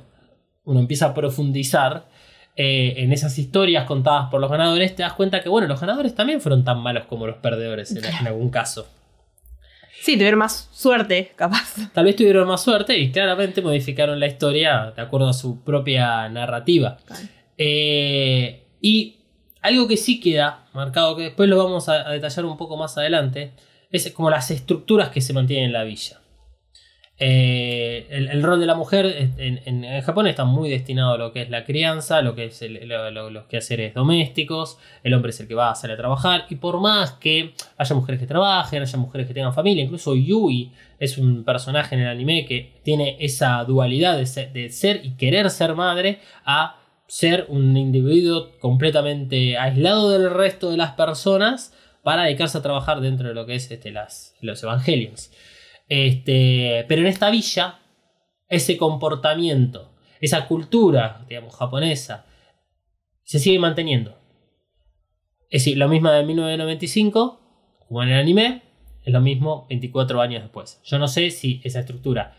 uno empieza a profundizar eh, en esas historias contadas por los ganadores, te das cuenta que, bueno, los ganadores también fueron tan malos como los perdedores en, en algún caso. Sí, tuvieron más suerte, capaz. Tal vez tuvieron más suerte y claramente modificaron la historia de acuerdo a su propia narrativa. Eh, y algo que sí queda marcado, que después lo vamos a, a detallar un poco más adelante, es como las estructuras que se mantienen en la villa. Eh, el, rol de la mujer en, Japón está muy destinado a lo que es la crianza, lo que es el- lo- lo- los quehaceres domésticos. El hombre es el que va a salir a trabajar. Y por más que haya mujeres que trabajen, haya mujeres que tengan familia, incluso Yui es un personaje en el anime que tiene esa dualidad de ser, de ser y querer ser madre a ser un individuo completamente aislado del resto de las personas para dedicarse a trabajar dentro de lo que es este, las, los evangelios. Este, pero en esta villa, ese comportamiento, esa cultura, digamos, japonesa, se sigue manteniendo. Es decir, lo mismo de 1995, como en el anime, es lo mismo 24 años después. Yo no sé si esa estructura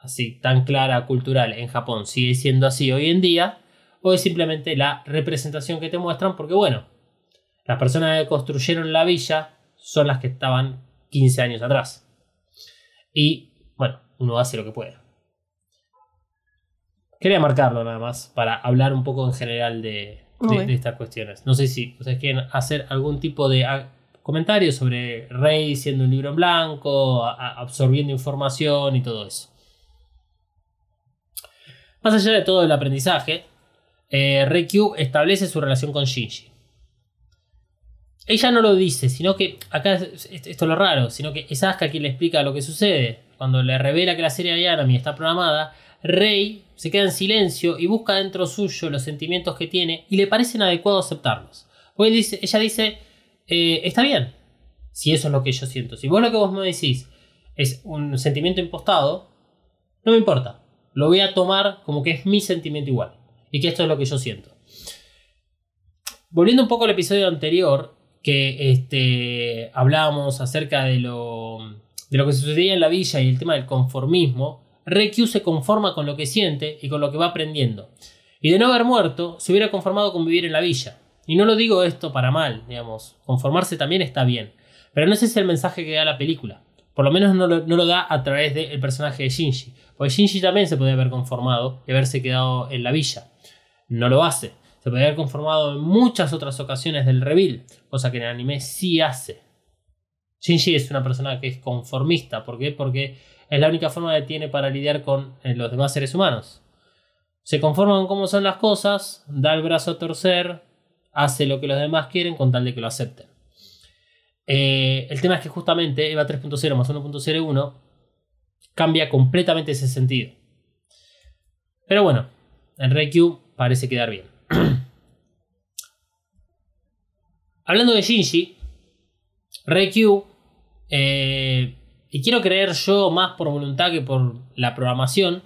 así tan clara, cultural, en Japón sigue siendo así hoy en día, o es simplemente la representación que te muestran, porque bueno, las personas que construyeron la villa son las que estaban 15 años atrás. Y bueno, uno hace lo que puede. Quería marcarlo nada más para hablar un poco en general de, de- Ok. de estas cuestiones. No sé si ustedes quieren hacer algún tipo de ah, comentario sobre Rey siendo un libro en blanco, absorbiendo información y todo eso. Más allá de todo el aprendizaje, eh, Reikyu establece su relación con Shinji. Ella no lo dice, sino que acá es- es- esto es lo raro, sino que es Asuka quien le explica lo que sucede. Cuando le revela que la serie de Yanami está programada, Rey se queda en silencio y busca dentro suyo los sentimientos que tiene y le parecen adecuados aceptarlos. Porque dice, ella dice, eh, está bien, si eso es lo que yo siento. Si vos lo que vos me decís es un sentimiento impostado, no me importa. Lo voy a tomar como que es mi sentimiento igual. Y que esto es lo que yo siento. Volviendo un poco al episodio anterior, que este, hablábamos acerca de lo, de lo que sucedía en la villa y el tema del conformismo, Reikyu se conforma con lo que siente y con lo que va aprendiendo. Y de no haber muerto, se hubiera conformado con vivir en la villa. Y no lo digo esto para mal, digamos. Conformarse también está bien. Pero no ese es el mensaje que da la película. Por lo menos no lo, da a través del personaje de Shinji. Porque Shinji también se podía haber conformado y haberse quedado en la villa. No lo hace. Se podría haber conformado en muchas otras ocasiones del reveal. Cosa que en el anime sí hace. Shinji es una persona que es conformista. ¿Por qué? Porque es la única forma que tiene para lidiar con eh, los demás seres humanos. Se conforma con cómo son las cosas, da el brazo a torcer, hace lo que los demás quieren con tal de que lo acepten. Eh, el tema es que justamente EVA 3.0 más 1.01 cambia completamente ese sentido. Pero bueno, en Reikyu parece quedar bien. Hablando de Shinji, Reikyu, eh, y quiero creer yo más por voluntad que por la programación,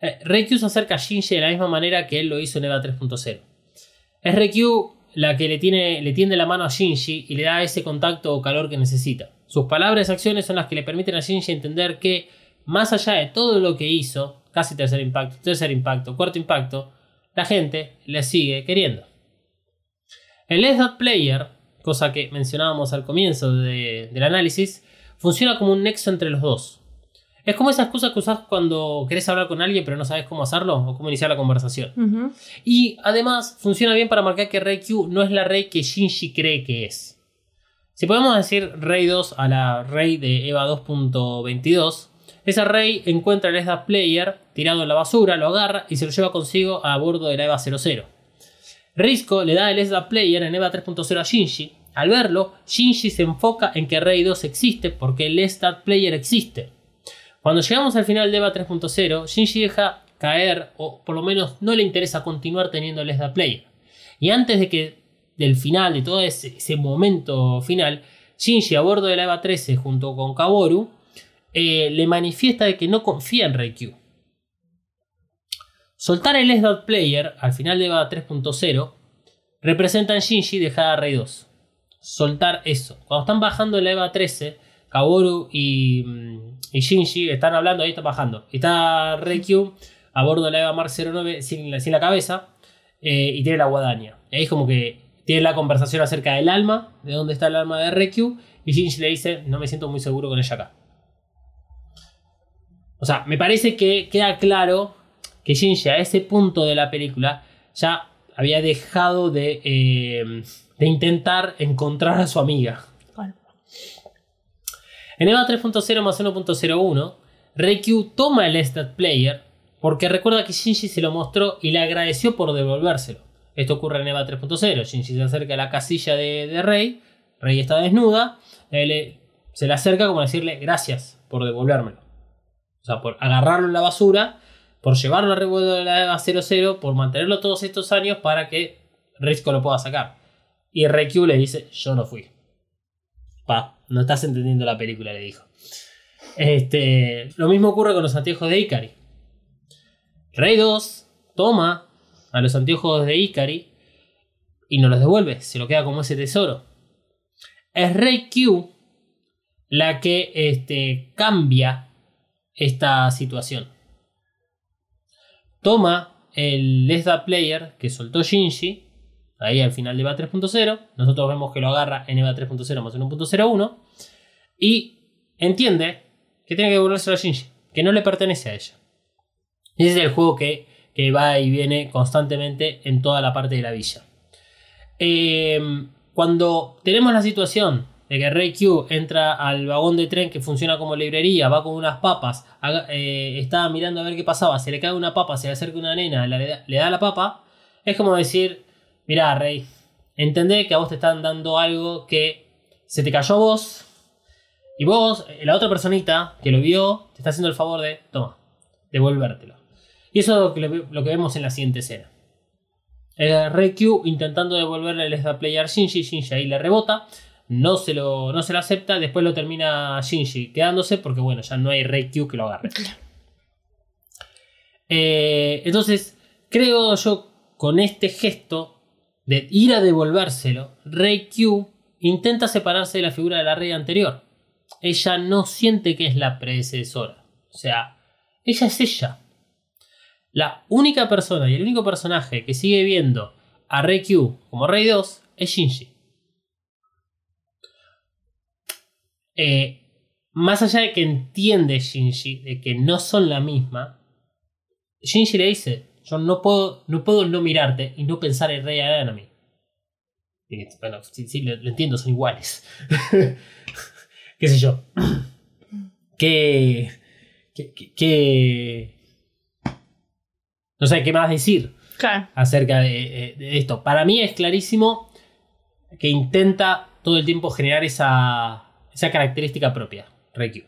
eh, se acerca a Shinji de la misma manera que él lo hizo en EVA 3.0. Es Reikyu la que le, tiene, le tiende la mano a Shinji y le da ese contacto o calor que necesita. Sus palabras y acciones son las que le permiten a Shinji entender que, más allá de todo lo que hizo, casi tercer impacto, tercer impacto, cuarto impacto, la gente le sigue queriendo. El Let's Player, cosa que mencionábamos al comienzo de- del análisis, funciona como un nexo entre los dos. Es como esas cosas que usás cuando querés hablar con alguien pero no sabes cómo hacerlo o cómo iniciar la conversación. Y además funciona bien para marcar que Reikyu no es la Rey que Shinji cree que es. Si podemos decir Rey 2 a la Rey de EVA 2.22, esa Rey encuentra el SD Player tirado en la basura, lo agarra y se lo lleva consigo a bordo de la EVA 00. Risco le da el SD Player en EVA 3.0 a Shinji. Al verlo, Shinji se enfoca en que Rey 2 existe porque el SD Player existe. Cuando llegamos al final de EVA 3.0, Shinji deja caer, o por lo menos no le interesa continuar teniendo el SD Player. Y antes de que del final, de todo ese, ese momento final, Shinji a bordo de la EVA 13 junto con Kaworu eh, le manifiesta de que no confía en Reikyu. Soltar el SD Player al final de EVA 3.0 representa en Shinji dejar a Rey 2. Soltar eso. Cuando están bajando la EVA 13, Kaworu y, mm, y Shinji están hablando, ahí están bajando. Está Reikyu a bordo de la EVA Mark 09 sin la, sin la cabeza eh, y tiene la guadaña. Y ahí es como que tiene la conversación acerca del alma, de dónde está el alma de Reikyu. Y Shinji le dice, no me siento muy seguro con ella acá. O sea, me parece que queda claro que Shinji a ese punto de la película ya había dejado de, eh, de intentar encontrar a su amiga. Bueno. En EVA 3.0 más 1.01, Reikyu toma el Stat Player porque recuerda que Shinji se lo mostró y le agradeció por devolvérselo. Esto ocurre en EVA 3.0. Shinji se acerca a la casilla de, de Rey. Rey está desnuda. él le- se le acerca como a decirle gracias por devolvérmelo. O sea, por agarrarlo en la basura, por llevarlo a revuelo de la EVA 00, por mantenerlo todos estos años para que Risco lo pueda sacar. Y Reikyu le dice, yo no fui. Pa, no estás entendiendo la película, le dijo. Este, lo mismo ocurre con los anteojos de Ikari. Rey 2 toma a los anteojos de Ikari y no los devuelve, se lo queda como ese tesoro. Es Rey Q la que este, cambia esta situación. Toma el Lesda Player que soltó Shinji ahí al final de EVA 3.0. Nosotros vemos que lo agarra en EVA 3.0 más 1.01 y entiende que tiene que devolvérselo a Shinji, que no le pertenece a ella. Ese es el juego que, que va y viene constantemente en toda la parte de la villa. Eh, cuando tenemos la situación de que Rey Q entra al vagón de tren que funciona como librería, va con unas papas, haga- eh, está mirando a ver qué pasaba, se le cae una papa, se le acerca una nena, le, da- la papa, es como decir, mirá Rey, entendé que a vos te están dando algo que se te cayó a vos, y vos, eh, la otra personita que lo vio, te está haciendo el favor de, toma, devolvértelo. Y eso es lo que, vemos en la siguiente escena. Eh, Rey Q intentando devolverle el Star Player Shinji, Shinji ahí le rebota, no se, lo, no se lo acepta, después lo termina Shinji quedándose porque bueno, ya no hay Rey Q que lo agarre. Eh, entonces, creo yo con este gesto de ir a devolvérselo, Rey Q intenta separarse de la figura de la Rey anterior. Ella no siente que es la predecesora. O sea, ella es ella. La única persona y el único personaje que sigue viendo a Rey Q como Rey 2 es Shinji. Eh, más allá de que entiende Shinji de que no son la misma, Shinji le dice: Yo no puedo no, puedo no mirarte y no pensar en Rey Aranami. Y Bueno, sí, sí, lo, lo entiendo, son iguales. ¿Qué sé yo? ¿Qué, qué, qué- qué- No sé qué más decir Claro. acerca de, eh, de esto. Para mí es clarísimo que intenta todo el tiempo generar esa, esa característica propia, Reikyu.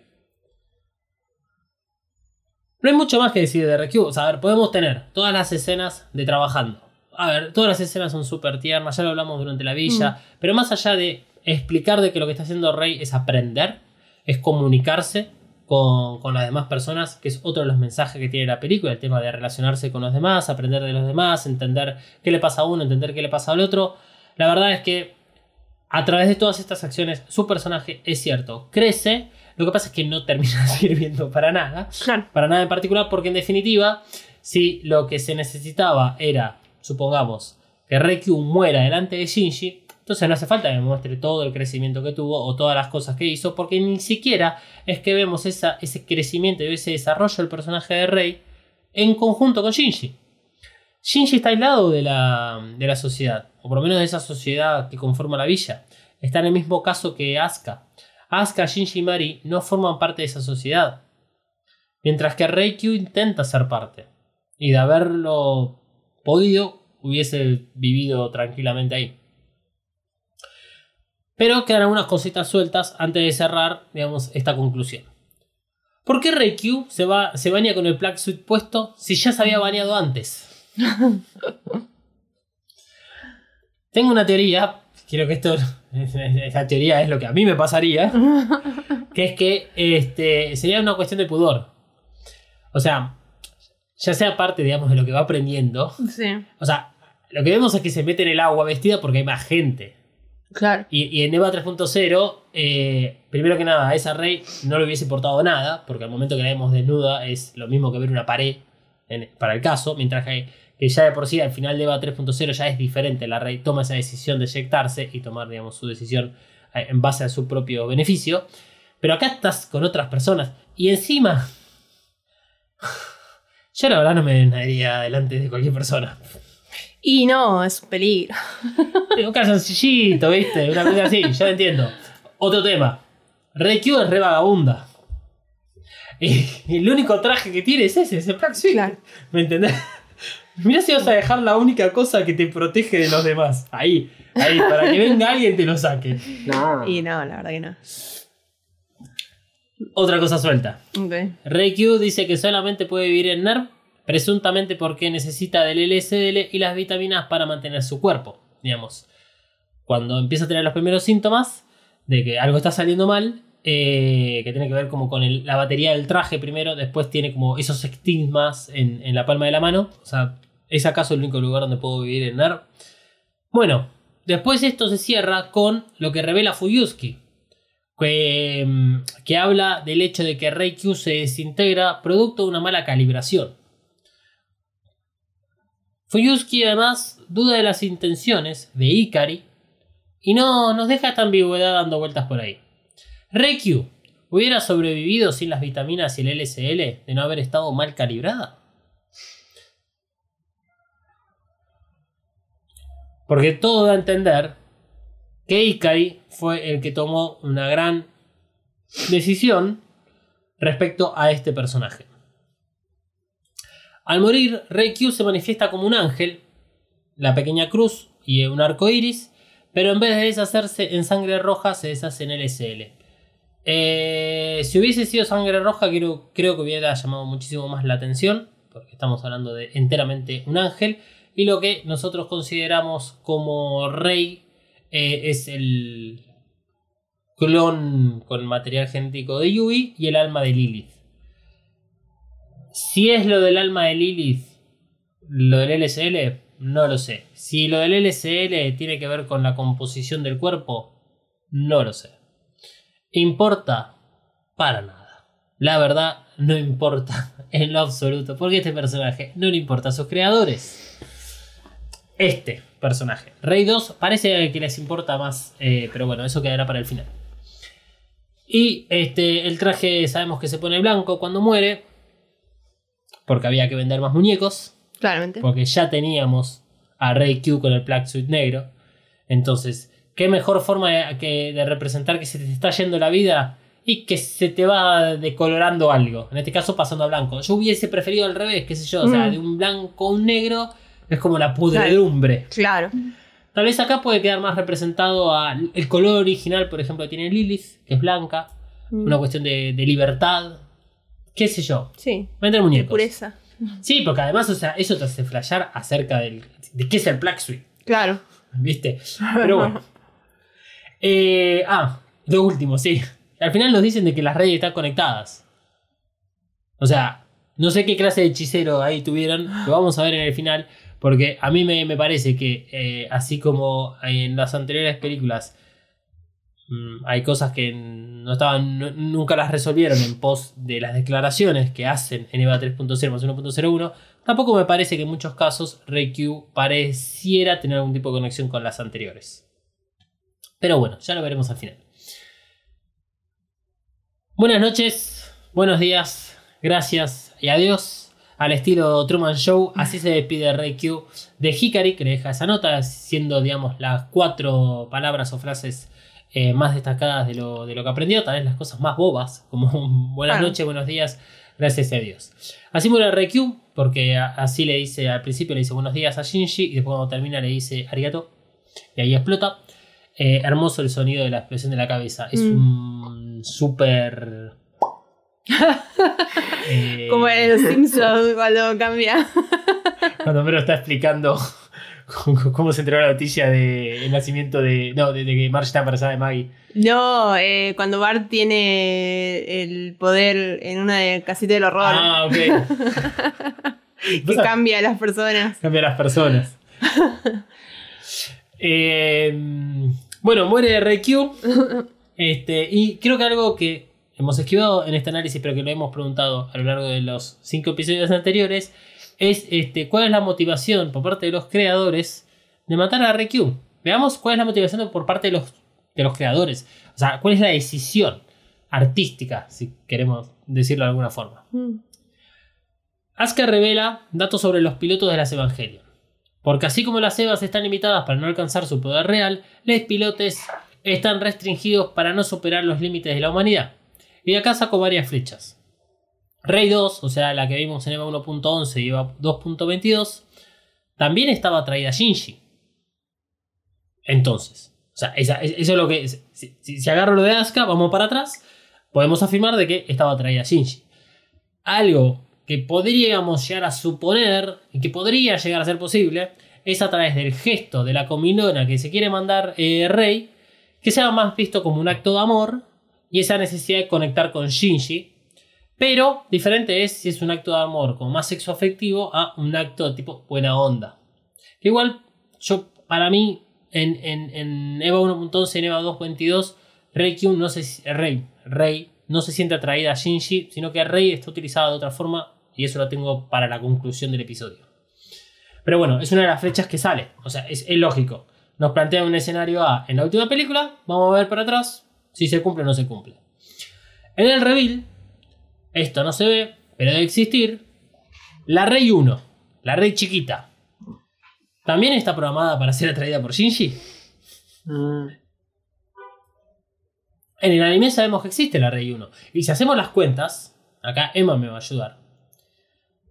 No hay mucho más que decir de Reikyu. O sea, a ver, podemos tener todas las escenas de trabajando. A ver, todas las escenas son súper tiernas, ya lo hablamos durante la villa. Pero más allá de explicar de que lo que está haciendo Rey es aprender, es comunicarse con, con las demás personas, que es otro de los mensajes que tiene la película, el tema de relacionarse con los demás, aprender de los demás, entender qué le pasa a uno, entender qué le pasa al otro. La verdad es que a través de todas estas acciones, su personaje es cierto, crece, lo que pasa es que no termina sirviendo para nada, Claro. para nada en particular, porque en definitiva, si lo que se necesitaba era, supongamos, que Reikyu muera delante de Shinji, entonces no hace falta que me muestre todo el crecimiento que tuvo o todas las cosas que hizo, porque ni siquiera es que vemos esa, ese crecimiento y ese desarrollo del personaje de Rei en conjunto con Shinji. Shinji está aislado de la, de la sociedad, o por lo menos de esa sociedad que conforma la villa. Está en el mismo caso que Asuka. Asuka, Shinji y Mari no forman parte de esa sociedad. Mientras que Reikyu intenta ser parte. Y de haberlo podido, hubiese vivido tranquilamente ahí. Pero quedan algunas cositas sueltas antes de cerrar, digamos, esta conclusión. ¿Por qué Reikyu se, va, se baña con el Black Suit puesto si ya se había bañado antes? Tengo una teoría, quiero que esto, esta teoría es lo que a mí me pasaría, que es que este, sería una cuestión de pudor. O sea, ya sea parte, digamos, de lo que va aprendiendo. Sí. O sea, lo que vemos es que se mete en el agua vestida porque hay más gente. Claro. Y, y en EVA 3.0, eh, primero que nada, a esa Rey no le hubiese importado nada, porque al momento que la vemos desnuda es lo mismo que ver una pared en- para el caso, mientras que, que ya de por sí al final de EVA 3.0 ya es diferente, la Rey toma esa decisión de eyectarse y tomar, digamos, su decisión eh, en base a su propio beneficio. Pero acá estás con otras personas y encima... Yo la verdad no me daría delante de cualquier persona. Y no, es un peligro. Un calzoncillito, ¿viste? Una cosa así, ya lo entiendo. Otro tema. Reikyu es re vagabunda. Y, el único traje que tiene es ese, ese Black. Claro. ¿Me entendés? Mirá si vas a dejar la única cosa que te protege de los demás. Ahí, ahí, para que venga alguien y te lo saque. No. Y no, la verdad que no. Otra cosa suelta. Ok. Reikyu dice que solamente puede vivir en NERV, presuntamente porque necesita del LSD y las vitaminas para mantener su cuerpo. Digamos, cuando empieza a tener los primeros síntomas de que algo está saliendo mal, eh, que tiene que ver como con el- la batería del traje primero, después tiene como esos estigmas en, en la palma de la mano. O sea, ¿es acaso el único lugar donde puedo vivir en NERV? Bueno, después esto se cierra con lo que revela Fuyuski que, mm, que habla del hecho de que Reikyu se desintegra producto de una mala calibración. Fuyuski además duda de las intenciones de Ikari y no nos deja esta ambigüedad dando vueltas por ahí. Reikyu, ¿hubiera sobrevivido sin las vitaminas y el LSL de no haber estado mal calibrada? Porque todo da a entender que Ikari fue el que tomó una gran decisión respecto a este personaje. Al morir, Reikyu se manifiesta como un ángel, la pequeña cruz y un arco iris, pero en vez de deshacerse en sangre roja, se deshace en LSL. Eh, si hubiese sido sangre roja, creo, creo que hubiera llamado muchísimo más la atención, porque estamos hablando de enteramente un ángel, y lo que nosotros consideramos como rey eh, es el clon con material genético de Yui y el alma de Lilith. Si es lo del alma de Lilith, lo del LSL, no lo sé. Si lo del LSL tiene que ver con la composición del cuerpo, no lo sé. ¿Importa? Para nada. La verdad, no importa en lo absoluto, porque este personaje no le importa a sus creadores. Este personaje. Rey 2 parece que les importa más, eh, pero bueno, eso quedará para el final. Y este, el traje sabemos que se pone blanco cuando muere, porque había que vender más muñecos, Claramente. porque ya teníamos a Rey Q con el Black Suit negro. Entonces, ¿qué mejor forma de, que de representar que se te está yendo la vida y que se te va decolorando algo? En este caso, pasando a blanco. Yo hubiese preferido al revés, qué sé yo, o sea, Mm. de un blanco a un negro es como la pudredumbre. Claro. Tal vez acá puede quedar más representado a el color original, por ejemplo, que tiene Lilith, que es blanca. Mm. Una cuestión de, de libertad. ¿Qué sé yo? Sí. Vender De muñecos. pureza. Sí, porque además, o sea, eso te hace flashear acerca del, de qué es el Black Suite. Claro. ¿Viste? Pero bueno. Eh, ah, lo último, sí. Al final nos dicen de que las redes están conectadas. O sea, no sé qué clase de hechicero ahí tuvieron. Lo vamos a ver en el final. Porque a mí me, me parece que, eh, así como en las anteriores películas, mm, hay cosas que no estaban, nu- nunca las resolvieron en pos de las declaraciones que hacen en EVA 3.0 más 1.01. Tampoco me parece que en muchos casos Reikyu pareciera tener algún tipo de conexión con las anteriores. Pero bueno, ya lo veremos al final. Buenas noches, buenos días, gracias y adiós. Al estilo Truman Show, así se despide Reikyu de Hikari, que le deja esa nota, siendo, digamos, las cuatro palabras o frases eh, más destacadas de lo, de lo que aprendió, tal vez las cosas más bobas, como buenas noches, buenos días, gracias y adiós. Así muere Reikyu, porque a- así le dice al principio, le dice buenos días a Shinji, y después cuando termina le dice arigato, y ahí explota. Eh, hermoso el sonido de la explosión de la cabeza. Es Mm. un súper. Eh, Como en los Simpsons cuando cambia. Cuando Homero está explicando cómo- se enteró la noticia del nacimiento de. No, de, de que Marge está embarazada de Maggie. No, eh, cuando Bart tiene el poder en una de casita del horror. Ah, ok. que cambia a las personas. Cambia las personas. Eh, bueno, muere Reikyu. Este, y creo que algo que hemos esquivado en este análisis, pero que lo hemos preguntado a lo largo de los cinco episodios anteriores, es este, cuál es la motivación por parte de los creadores de matar a Reikyu. Veamos cuál es la motivación por parte de los, de los creadores. O sea, cuál es la decisión artística, si queremos decirlo de alguna forma. Mm. Asuka revela datos sobre los pilotos de las Evangelion. Porque así como las Evas están limitadas para no alcanzar su poder real, los pilotes están restringidos para no superar los límites de la humanidad. Y de acá saco varias flechas. Rey 2, o sea, la que vimos en EVA 1.11 y EVA 2.22, también estaba atraída a Shinji. Entonces, o sea, eso es lo que. Si, si- agarro lo de Asuka, vamos para atrás, podemos afirmar de que estaba atraída a Shinji. Algo que podríamos llegar a suponer y que podría llegar a ser posible es a través del gesto de la comilona que se quiere mandar eh, Rey, que sea más visto como un acto de amor y esa necesidad de conectar con Shinji. Pero diferente es si es un acto de amor como más sexoafectivo a un acto de tipo buena onda. Igual, yo, para mí, en, en, en EVA 1.11 y en EVA 2.22, Rey Kyun no se, Rey, Rey no se siente atraída a Shinji, sino que Rey está utilizada de otra forma y eso lo tengo para la conclusión del episodio. Pero bueno, es una de las flechas que sale. O sea, es, es lógico. Nos plantean un escenario A en la última película. Vamos a ver para atrás si se cumple o no se cumple. En el reveal, esto no se ve, pero debe existir. La Rey 1, la Rey chiquita. ¿También está programada para ser atraída por Shinji? Mm, En el anime sabemos que existe la Rey 1. Y si hacemos las cuentas, acá Emma me va a ayudar.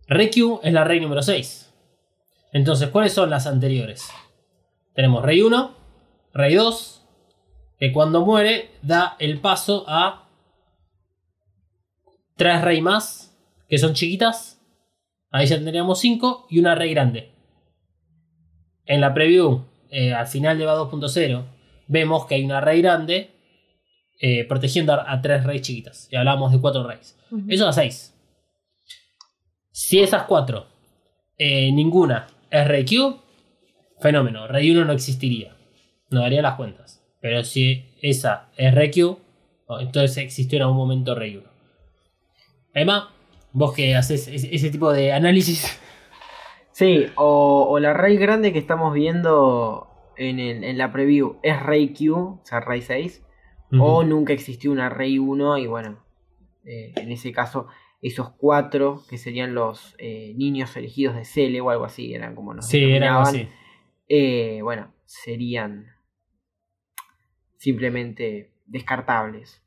Reikyu es la Rey número 6. Entonces, ¿cuáles son las anteriores? Tenemos Rey 1, Rey 2, que cuando muere da el paso a tres Rey más, que son chiquitas. Ahí ya tendríamos 5 y una Rey grande. En la preview, eh, al final de EVA 2.0, vemos que hay una Rey grande eh, protegiendo a, a tres reyes chiquitas. Y hablamos de cuatro reyes. Eso da seis. Si esas cuatro, eh, ninguna es Rey Q, fenómeno. Rey 1 no existiría. No daría las cuentas. Pero si esa es Rey Q, oh, entonces existió en algún momento Rey 1. Emma, vos que haces ese, tipo de análisis. Sí, o, o la Rey grande que estamos viendo en, el- en la preview es Rey Q, o sea, Rey 6. O nunca existió una Rey 1 y bueno, eh, en ese caso esos cuatro que serían los eh, niños elegidos de Cele o algo así, eran como nos Sí, era algo denominaban, así. eh, bueno, serían simplemente descartables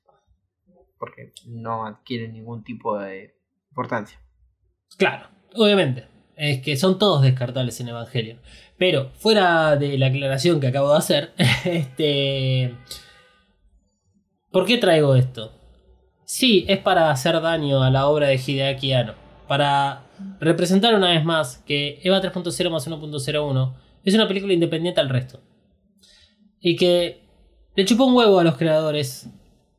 porque no adquieren ningún tipo de importancia. Claro, obviamente. Es que son todos descartables en Evangelion. Pero fuera de la aclaración que acabo de hacer, este. ¿Por qué traigo esto? Sí, es para hacer daño a la obra de Hideaki Anno. Para representar una vez más que EVA 3.0 más 1.01 es una película independiente al resto. Y que le chupó un huevo a los creadores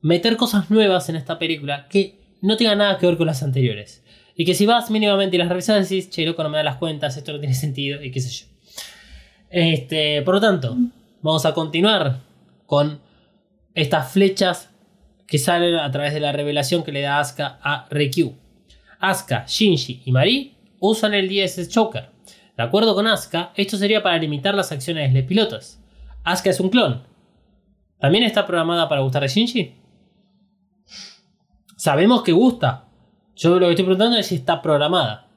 meter cosas nuevas en esta película que no tengan nada que ver con las anteriores. Y que si vas mínimamente y las revisas decís, che, loco, no me da las cuentas, esto no tiene sentido, y qué sé yo. Este, por lo tanto, vamos a continuar con estas flechas que salen a través de la revelación que le da Asuka a Reikyu. Asuka, Shinji y Mari usan el DSS Choker. De acuerdo con Asuka, esto sería para limitar las acciones de pilotos. Asuka es un clon. ¿También está programada para gustar a Shinji? Sabemos que gusta. Yo lo que estoy preguntando es si está programada.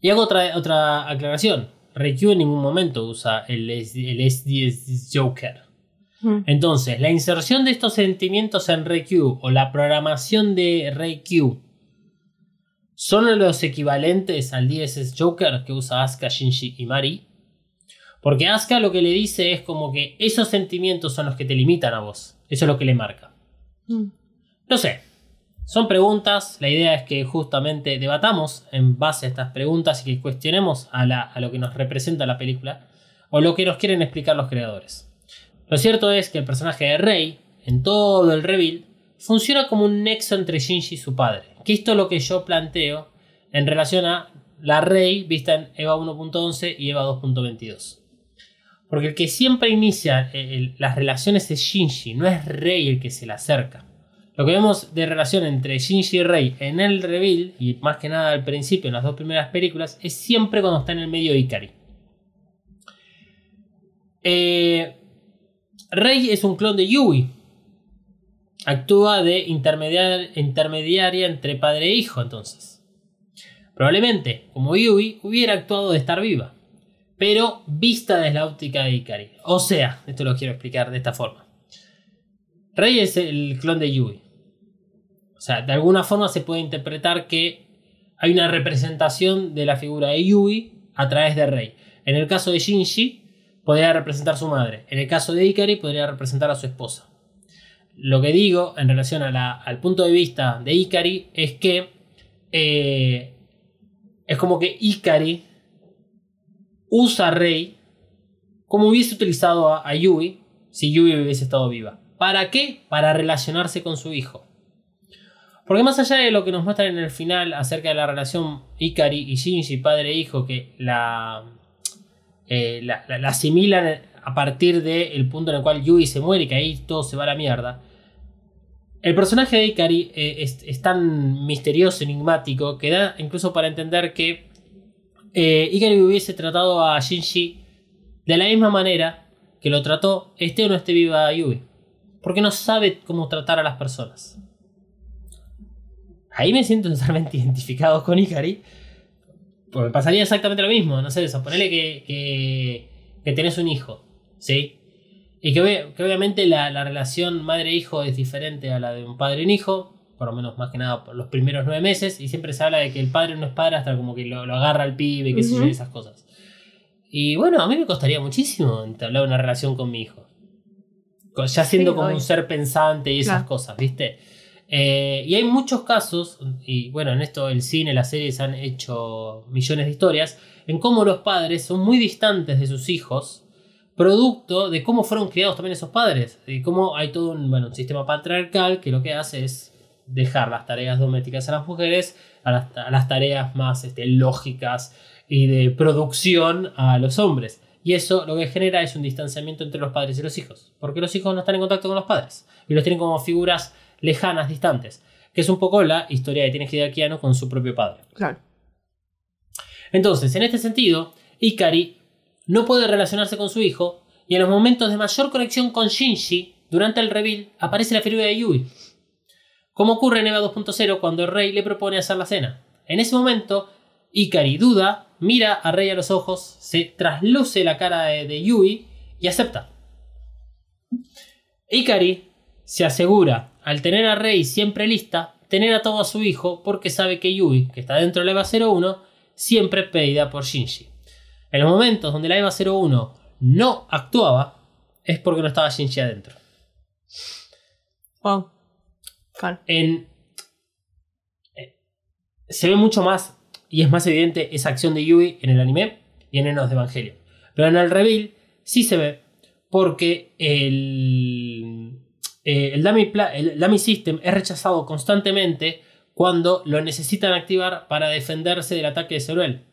Y hago otra, otra aclaración. Reikyu en ningún momento usa el, el SDS Joker. Mm. Entonces, la inserción de estos sentimientos en Reikyu o la programación de Reikyu son los equivalentes al DSS Joker que usa Asuka, Shinji y Mari. Porque Asuka lo que le dice es como que esos sentimientos son los que te limitan a vos. Eso es lo que le marca. Mm. No sé. Son preguntas. La idea es que justamente debatamos en base a estas preguntas y que cuestionemos a, la- a lo que nos representa la película o lo que nos quieren explicar los creadores. Lo cierto es que el personaje de Rey, en todo el reveal, funciona como un nexo entre Shinji y su padre. Que esto es lo que yo planteo en relación a la Rey vista en EVA 1.11 y EVA 2.22. Porque el que siempre inicia eh, las relaciones es Shinji, no es Rey el que se le acerca. Lo que vemos de relación entre Shinji y Rey en el reveal, y más que nada al principio en las dos primeras películas, es siempre cuando está en el medio Ikari. Eh, Rey es un clon de Yui. Actúa de intermediar- intermediaria entre padre e hijo, entonces. Probablemente, como Yui, hubiera actuado de estar viva, pero vista desde la óptica de Ikari. O sea, esto lo quiero explicar de esta forma. Rey es el clon de Yui. O sea, de alguna forma se puede interpretar que hay una representación de la figura de Yui a través de Rey. En el caso de Shinji, podría representar a su madre. En el caso de Ikari, podría representar a su esposa. Lo que digo en relación al punto de vista de Ikari es que eh, es como que Ikari usa a Rey como hubiese utilizado a, Yui si Yui hubiese estado viva. ¿Para qué? Para relacionarse con su hijo. Porque más allá de lo que nos muestran en el final acerca de la relación Ikari y Shinji, padre e hijo, que la, eh, la, la- la asimilan a partir del punto en el cual Yui se muere y que ahí todo se va a la mierda. El personaje de Ikari eh, es, es tan misterioso, enigmático, que da incluso para entender que eh, Ikari hubiese tratado a Shinji de la misma manera que lo trató, esté o no esté viva Yui. Porque no sabe cómo tratar a las personas. Ahí me siento totalmente identificado con Ikari. Porque pasaría exactamente lo mismo. No sé, suponele que, que, que tenés un hijo. ¿Sí? Y que, obvi- que obviamente la, la relación madre-hijo es diferente a la de un padre y un hijo. Por lo menos más que nada por los primeros nueve meses. Y siempre se habla de que el padre no es padre hasta como que lo, lo agarra al pibe, qué sé yo, Ujú. y esas cosas. Y bueno, a mí me costaría muchísimo entablar una relación con mi hijo. Ya siendo Sí, como obvio. un ser pensante y esas Claro. cosas, ¿viste? Eh, y hay muchos casos, y bueno, en esto el cine, las series han hecho millones de historias, en cómo los padres son muy distantes de sus hijos, producto de cómo fueron criados también esos padres, y cómo hay todo un, bueno, un sistema patriarcal que lo que hace es dejar las tareas domésticas a las mujeres, a las, a las tareas más este, lógicas y de producción a los hombres. Y eso lo que genera es un distanciamiento entre los padres y los hijos, porque los hijos no están en contacto con los padres y los tienen como figuras lejanas, distantes, que es un poco la historia que tiene Hideaki Anno con su propio padre. Claro. Entonces, en este sentido, Ikari no puede relacionarse con su hijo y en los momentos de mayor conexión con Shinji, durante el reveal, aparece la figura de Yui. Como ocurre en EVA 2.0 cuando Rey le propone hacer la cena. En ese momento, Ikari duda, mira a Rey a los ojos, se trasluce la cara de, de Yui y acepta. Ikari se asegura, al tener a Rey siempre lista, tener a todo a su hijo porque sabe que Yui, que está dentro de la EVA 01, siempre es pedida por Shinji. En los momentos donde la EVA 01 no actuaba, es porque no estaba Shinji adentro. Wow. Eh, se ve mucho más y es más evidente esa acción de Yui en el anime y en Enos de Evangelion. Pero en el reveal sí se ve porque el, eh, el, dummy dummy system es rechazado constantemente cuando lo necesitan activar para defenderse del ataque de Zeruel.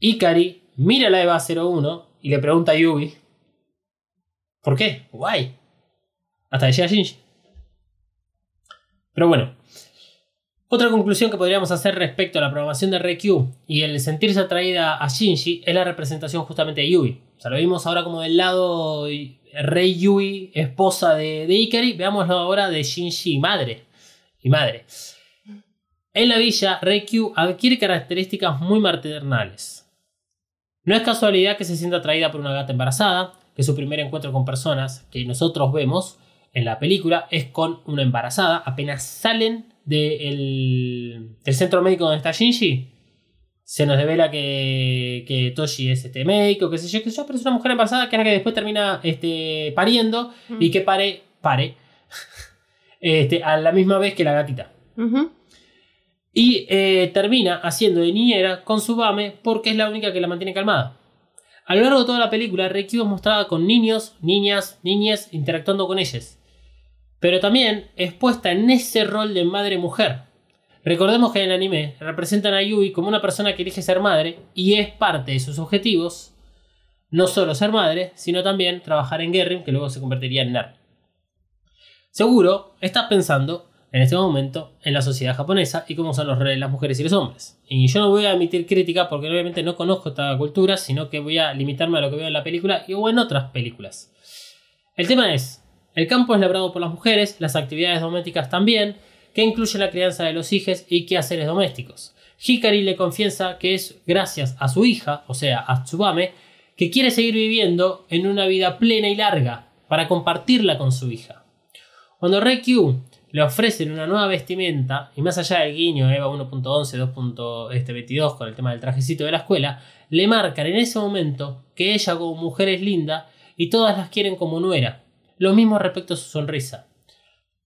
Ikari mira la EVA 01 y le pregunta a Yui ¿Por qué? Guay. Hasta llega Shinji. Pero bueno. Otra conclusión que podríamos hacer respecto a la programación de Reikyu y el sentirse atraída a Shinji es la representación justamente de Yui. O sea, lo vimos ahora como del lado y- Rei Yui, esposa de, de Ikari. Veámoslo ahora de Shinji, madre. Y madre. En la villa, Reikyu adquiere características muy maternales. No es casualidad que se sienta atraída por una gata embarazada, que su primer encuentro con personas que nosotros vemos en la película es con una embarazada. Apenas salen del, del centro médico donde está Shinji, se nos revela que, que Toshi es este médico, qué sé yo, sé yo, pero es una mujer embarazada que es la que después termina este, pariendo y que pare, pare, este, a la misma vez que la gatita. Y eh, termina haciendo de niñera con Subame porque es la única que la mantiene calmada. A lo largo de toda la película, Reikyu es mostrada con niños, niñas, niñas interactuando con ellas. Pero también es puesta en ese rol de madre-mujer. Recordemos que en el anime representan a Yui como una persona que elige ser madre y es parte de sus objetivos no solo ser madre, sino también trabajar en Guerrin, que luego se convertiría en Ner. Seguro estás pensando en este momento en la sociedad japonesa y cómo son los roles de las mujeres y los hombres. Y yo no voy a emitir crítica porque obviamente no conozco esta cultura, sino que voy a limitarme a lo que veo en la película y o en otras películas. El tema es, el campo es labrado por las mujeres, las actividades domésticas también, que incluyen la crianza de los hijos y quehaceres domésticos. Hikari le confiesa que es gracias a su hija, o sea, a Tsubame, que quiere seguir viviendo en una vida plena y larga para compartirla con su hija. Cuando Reikyu le ofrecen una nueva vestimenta, y más allá del guiño EVA 1.11, 2.22 este, con el tema del trajecito de la escuela, le marcan en ese momento que ella como mujer es linda y todas las quieren como nuera. Lo mismo respecto a su sonrisa.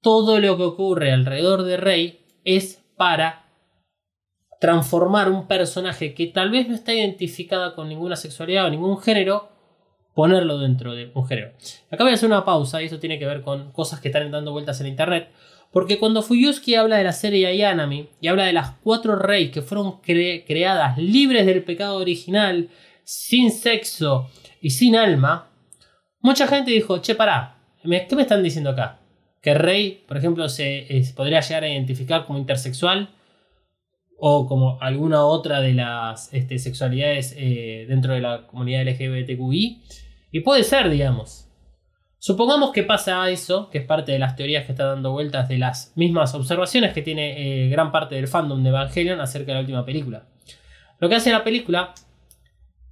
Todo lo que ocurre alrededor de Rey es para transformar un personaje que tal vez no está identificada con ninguna sexualidad o ningún género, ponerlo dentro de un género. Acá voy a hacer una pausa y esto tiene que ver con cosas que están dando vueltas en internet. Porque cuando Fuyuski habla de la serie Ayanami y habla de las cuatro reyes que fueron cre- creadas libres del pecado original, sin sexo y sin alma, mucha gente dijo, che, pará, ¿me- ¿qué me están diciendo acá? que Rey, por ejemplo, se, eh, se podría llegar a identificar como intersexual o como alguna otra de las este, sexualidades eh, dentro de la comunidad LGBTQI. Y puede ser, digamos. Supongamos que pasa eso, que es parte de las teorías que está dando vueltas de las mismas observaciones que tiene eh, gran parte del fandom de Evangelion acerca de la última película. Lo que hace la película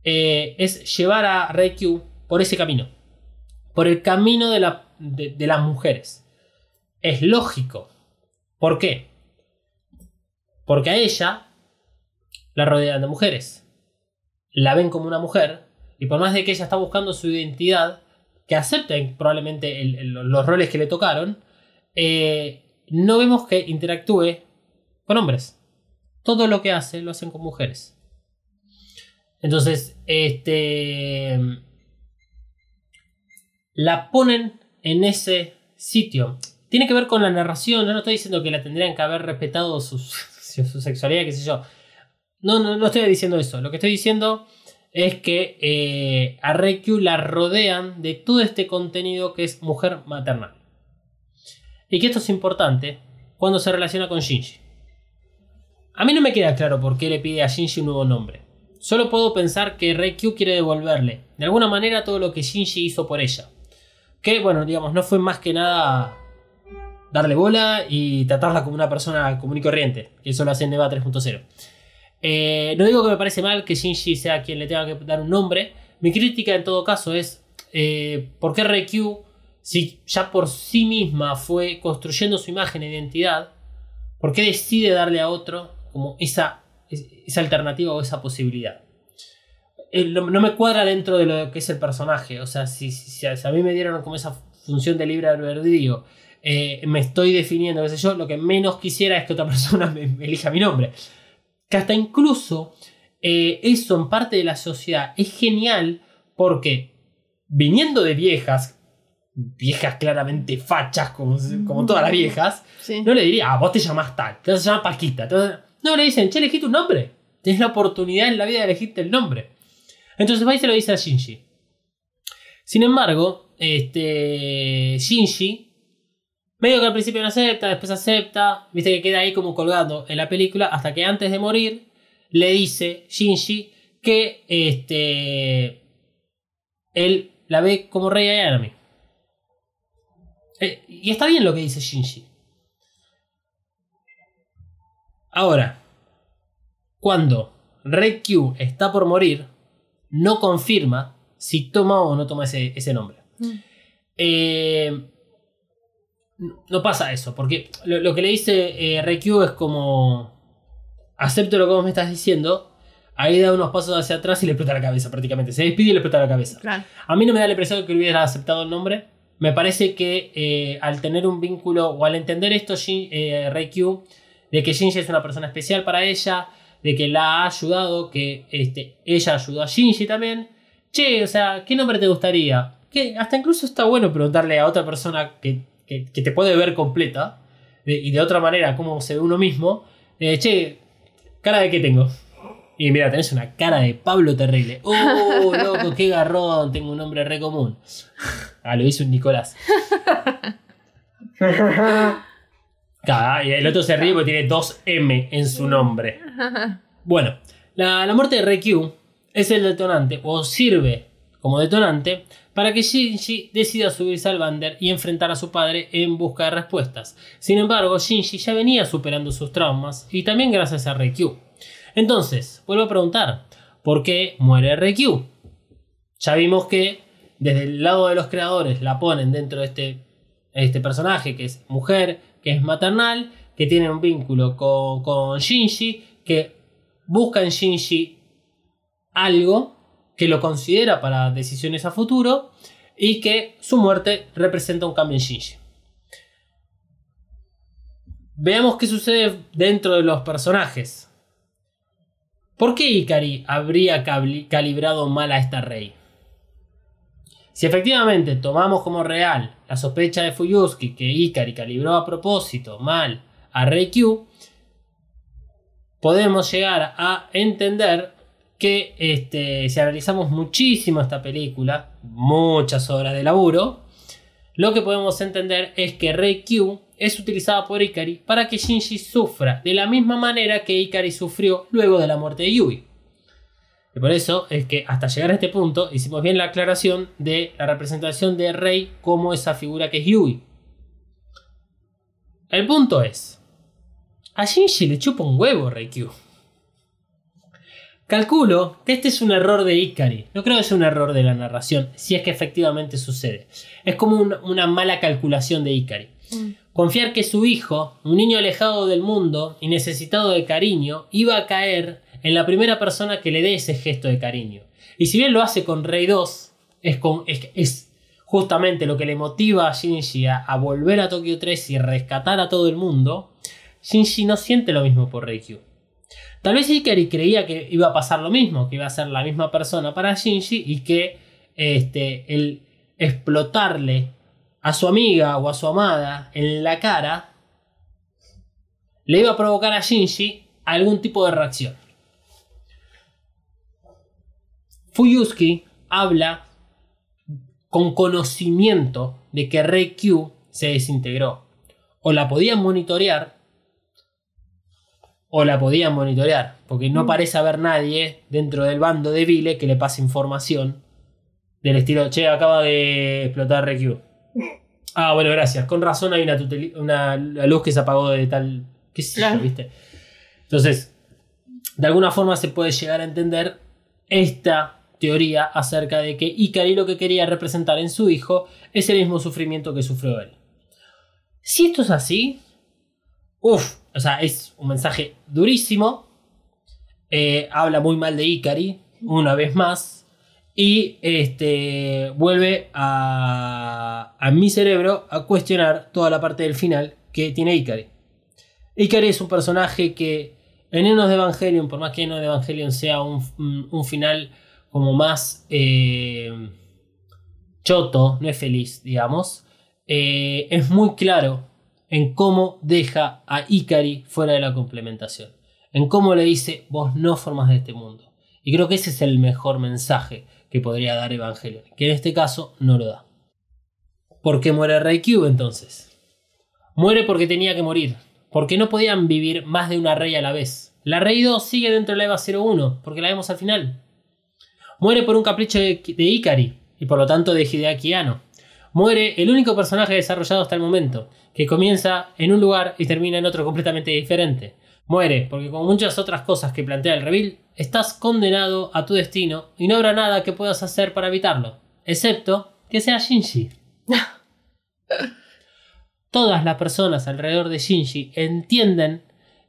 es llevar a Reikyu por ese camino. Por el camino de, la- de- las mujeres. Es lógico. ¿Por qué? Porque a ella la rodean de mujeres. La ven como una mujer. Y por más de que ella está buscando su identidad, que acepten probablemente los roles que le tocaron, eh, no vemos que interactúe con hombres. Todo lo que hace lo hacen con mujeres. Entonces, este. La ponen en ese sitio. Tiene que ver con la narración. Yo no estoy diciendo que la tendrían que haber respetado su, sexualidad, qué sé yo. No, no, no estoy diciendo eso. Lo que estoy diciendo es que eh, a Reikyu la rodean de todo este contenido que es mujer maternal. Y que esto es importante cuando se relaciona con Shinji. A mí no me queda claro por qué le pide a Shinji un nuevo nombre. Solo puedo pensar que Reikyu quiere devolverle, de alguna manera, todo lo que Shinji hizo por ella. Que, bueno, digamos, no fue más que nada darle bola y tratarla como una persona común y corriente, que eso lo hace en Neva 3.0. Eh, no digo que me parece mal que Shinji sea quien le tenga que dar un nombre. Mi crítica en todo caso es eh, por qué Reikyu, si ya por sí misma fue construyendo su imagen e identidad, por qué decide darle a otro como esa, es- esa alternativa o esa posibilidad. Eh, no, me cuadra dentro de lo que es el personaje. O sea, si, a, mí me dieron como esa función de libre albedrío, eh, me estoy definiendo, qué sé yo, lo que menos quisiera es que otra persona me- me elija mi nombre que hasta incluso eh, eso en parte de la sociedad es genial porque viniendo de viejas, viejas claramente fachas como, como todas las viejas, Sí. no le diría, ah, vos te llamás tal, te vas a llamar Paquita. vas a- No, le dicen, che, elegí tu nombre. Tienes la oportunidad en la vida de elegirte el nombre. Entonces va y se lo dice a Shinji. Sin embargo, este Shinji Medio que al principio no acepta, después acepta, viste que queda ahí como colgando en la película, hasta que antes de morir le dice Shinji que este él la ve como rey Ayanami. Eh, y está bien lo que dice Shinji. Ahora, cuando Rey Q está por morir, no confirma si toma o no toma ese, ese nombre. Mm. Eh, no pasa eso, porque lo, lo que le dice eh, Reikyu es como acepto lo que vos me estás diciendo, ahí da unos pasos hacia atrás y le explota la cabeza prácticamente, se despide y le explota la cabeza. Claro. A mí no me da la impresión de que hubiera aceptado el nombre, me parece que eh, al tener un vínculo o al entender esto Shin, eh, Reikyu, de que Shinji es una persona especial para ella, de que la ha ayudado, que este, ella ayudó a Shinji también, che, o sea, ¿qué nombre te gustaría? Que hasta incluso está bueno preguntarle a otra persona que, que- que te puede ver completa de- y de otra manera cómo se ve uno mismo. eh, che, ¿cara de qué tengo? Y mira, tenés una cara de Pablo terrible. ¡Oh, loco, qué garrón! Tengo un nombre re común. Ah, lo hizo un Nicolás. El otro se ríe porque tiene dos M en su nombre. Bueno, la, la muerte de Reikyu es el detonante, o sirve como detonante, para que Shinji decida subirse al Bander y enfrentar a su padre en busca de respuestas. Sin embargo, Shinji ya venía superando sus traumas y también gracias a Reikyu. Entonces, vuelvo a preguntar, ¿por qué muere Reikyu? Ya vimos que desde el lado de los creadores la ponen dentro de este, este personaje que es mujer, que es maternal, que tiene un vínculo con, con Shinji, que busca en Shinji algo que lo considera para decisiones a futuro y que su muerte representa un cambio en Shinji. Veamos qué sucede dentro de los personajes. ¿Por qué Ikari habría calibrado mal a esta rey? Si efectivamente tomamos como real la sospecha de Fuyuski que Ikari calibró a propósito mal a Reikyu, podemos llegar a entender que este, si analizamos muchísimo esta película, muchas horas de laburo, lo que podemos entender es que Reikyu es utilizada por Ikari para que Shinji sufra de la misma manera que Ikari sufrió luego de la muerte de Yui. Y por eso es que hasta llegar a este punto hicimos bien la aclaración de la representación de Rei como esa figura que es Yui. El punto es, a Shinji le chupa un huevo Reikyu. Calculo que este es un error de Ikari. No creo que sea un error de la narración, si es que efectivamente sucede. Es como un- una mala calculación de Ikari. Confiar que su hijo, un niño alejado del mundo y necesitado de cariño, iba a caer en la primera persona que le dé ese gesto de cariño. Y si bien lo hace con Rey 2, es, con, es, es justamente lo que le motiva a Shinji a, volver a Tokio 3 y rescatar a todo el mundo, Shinji no siente lo mismo por Reikyu. Tal vez Ikari creía que iba a pasar lo mismo, que iba a ser la misma persona para Shinji y que este, el explotarle a su amiga o a su amada en la cara le iba a provocar a Shinji algún tipo de reacción. Fuyusuki habla con conocimiento de que Reikyu se desintegró. O la podían monitorear o la podían monitorear, porque no parece haber nadie dentro del bando de Vile que le pase información del estilo, che, acaba de explotar Reikyu. Ah, bueno, gracias. Con razón hay una, una la luz que se apagó de tal... ¿Qué sé yo, Claro. viste? Entonces, de alguna forma se puede llegar a entender esta teoría acerca de que Ikari lo que quería representar en su hijo es el mismo sufrimiento que sufrió él. Si esto es así, uff, o sea, es un mensaje durísimo. eh, habla muy mal de Ikari, una vez más. Y este, vuelve a, a mi cerebro a cuestionar toda la parte del final que tiene Ikari. Ikari es un personaje que en Enos de Evangelion, por más que Enos de Evangelion sea un, un- un final como más eh, choto, no es feliz, digamos, eh, es muy claro en cómo deja a Ikari fuera de la complementación. En cómo le dice, vos no formas de este mundo. Y creo que ese es el mejor mensaje que podría dar Evangelion, que en este caso no lo da. ¿Por qué muere Reikyu entonces? Muere porque tenía que morir, porque no podían vivir más de una rey a la vez. La Rey 2 sigue dentro de la EVA 01, porque la vemos al final. Muere por un capricho de, de Ikari, y por lo tanto de Hideaki Anno. Muere el único personaje desarrollado hasta el momento, que comienza en un lugar y termina en otro completamente diferente. Muere porque como muchas otras cosas que plantea el reveal, estás condenado a tu destino y no habrá nada que puedas hacer para evitarlo, excepto que sea Shinji. Todas las personas alrededor de Shinji entienden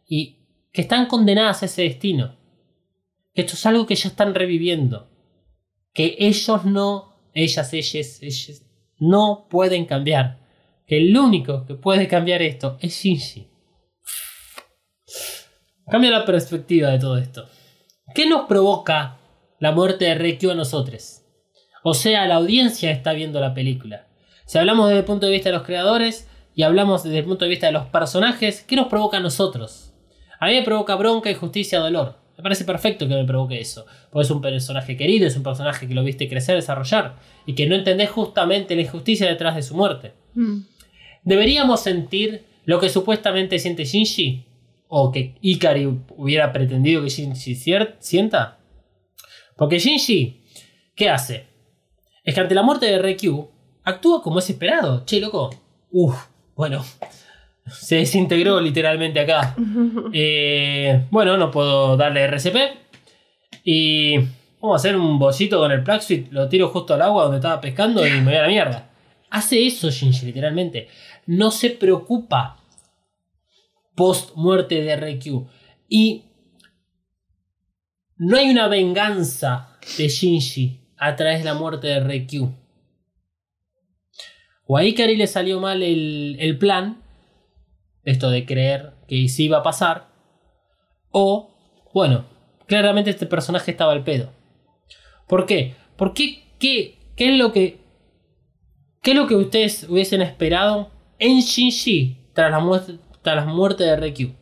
y que están condenadas a ese destino. Que esto es algo que ya están reviviendo. Que ellos no, ellas, ellas, ellas, no pueden cambiar. Que el único que puede cambiar esto es Shinji. Cambia la perspectiva de todo esto. ¿Qué nos provoca la muerte de Reikyu a nosotros? O sea, la audiencia está viendo la película. Si hablamos desde el punto de vista de los creadores y hablamos desde el punto de vista de los personajes, ¿qué nos provoca a nosotros? A mí me provoca bronca, injusticia, dolor. Me parece perfecto que me provoque eso. Porque es un personaje querido, es un personaje que lo viste crecer, desarrollar. Y que no entendés justamente la injusticia detrás de su muerte. Mm. ¿Deberíamos sentir lo que supuestamente siente Shinji? ¿O que Ikari hubiera pretendido que Shinji sienta? Porque Shinji, ¿qué hace? Es que ante la muerte de Reikyu, actúa como es esperado. Che, loco. Uf, bueno. Se desintegró literalmente acá. Eh, bueno, no puedo darle RCP. Y vamos a hacer un bolsito con el suite. Lo tiro justo al agua donde estaba pescando y me voy a la mierda. Hace eso Shinji, literalmente. No se preocupa post muerte de Reikyu. Y no hay una venganza de Shinji a través de la muerte de Reikyu. O a Ikari le salió mal el, el plan, esto de creer que sí iba a pasar. O, bueno, claramente este personaje estaba al pedo. ¿Por qué? ¿Por qué? ¿Qué, qué es lo que ¿Qué es lo que ustedes hubiesen esperado en Shinji tras la muerte, tras la muerte de Reikyu?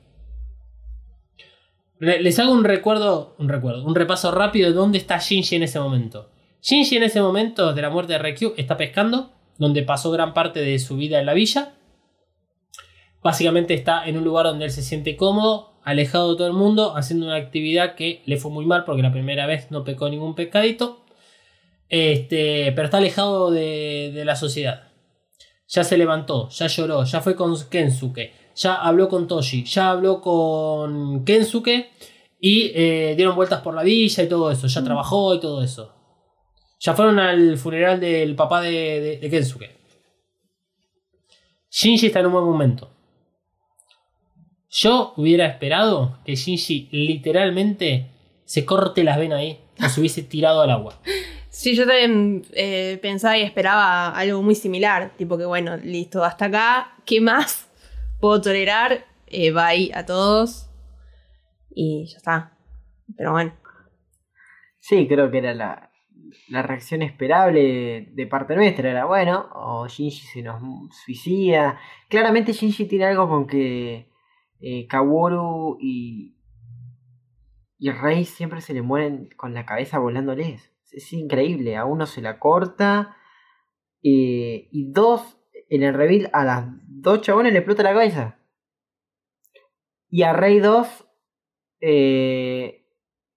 Le- Les hago un recuerdo, un recuerdo, un repaso rápido de dónde está Shinji en ese momento. Shinji en ese momento de la muerte de Reikyu está pescando, donde pasó gran parte de su vida en la villa. Básicamente está en un lugar donde él se siente cómodo, alejado de todo el mundo, haciendo una actividad que le fue muy mal porque la primera vez no pecó ningún pecadito. Este, pero está alejado de, de la sociedad. Ya se levantó, ya lloró, ya fue con Kensuke, ya habló con Toshi, ya habló con Kensuke y eh, dieron vueltas por la villa y todo eso, ya trabajó y todo eso. Ya fueron al funeral del papá de, de- de Kensuke. Shinji está en un buen momento. Yo hubiera esperado que Shinji literalmente se corte las venas ahí o se hubiese tirado al agua. Sí, yo también eh, pensaba y esperaba algo muy similar. Tipo que, bueno, listo, hasta acá. ¿Qué más puedo tolerar? Eh, bye a todos. Y ya está. Pero bueno. Sí, creo que era la, la reacción esperable de parte nuestra. Era bueno, o Shinji se nos suicida. Claramente Shinji tiene algo con que eh, Kaworu y, y Rei siempre se le mueren con la cabeza volándoles. Es increíble. A uno se la corta. eh, y dos, en el reveal, a las dos chabones le explota la cabeza. Y a Rey 2, eh,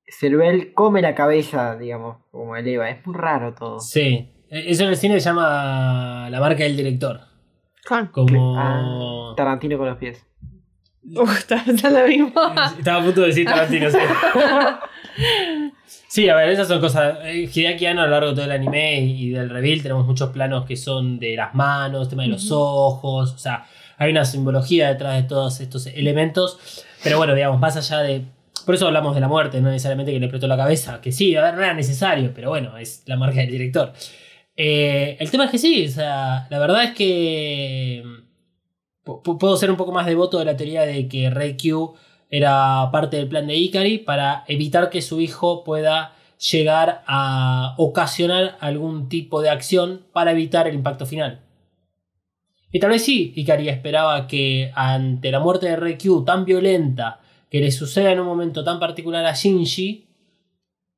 Cervel come la cabeza, digamos, como eleva. Es muy raro todo. Sí, e- eso en el cine se llama la marca del director. Como. Ah, Tarantino con los pies. Uf, está pensando lo mismo. Estaba a punto de decir Tarantino, sí. Sí, a ver, esas son cosas. eh, Hideaki Anno a lo largo de todo el anime y del reveal tenemos muchos planos que son de las manos, tema de los ojos, o sea, hay una simbología detrás de todos estos elementos. Pero bueno, digamos, más allá de. Por eso hablamos de la muerte, no necesariamente que le explotó la cabeza, que sí, a ver, no era necesario, pero bueno, es la marca del director. Eh, el tema es que sí, o sea, la verdad es que puedo ser un poco más devoto de la teoría de que Rey era parte del plan de Ikari para evitar que su hijo pueda llegar a ocasionar algún tipo de acción para evitar el impacto final. Y tal vez sí, Ikari esperaba que ante la muerte de Rey tan violenta que le suceda en un momento tan particular a Shinji,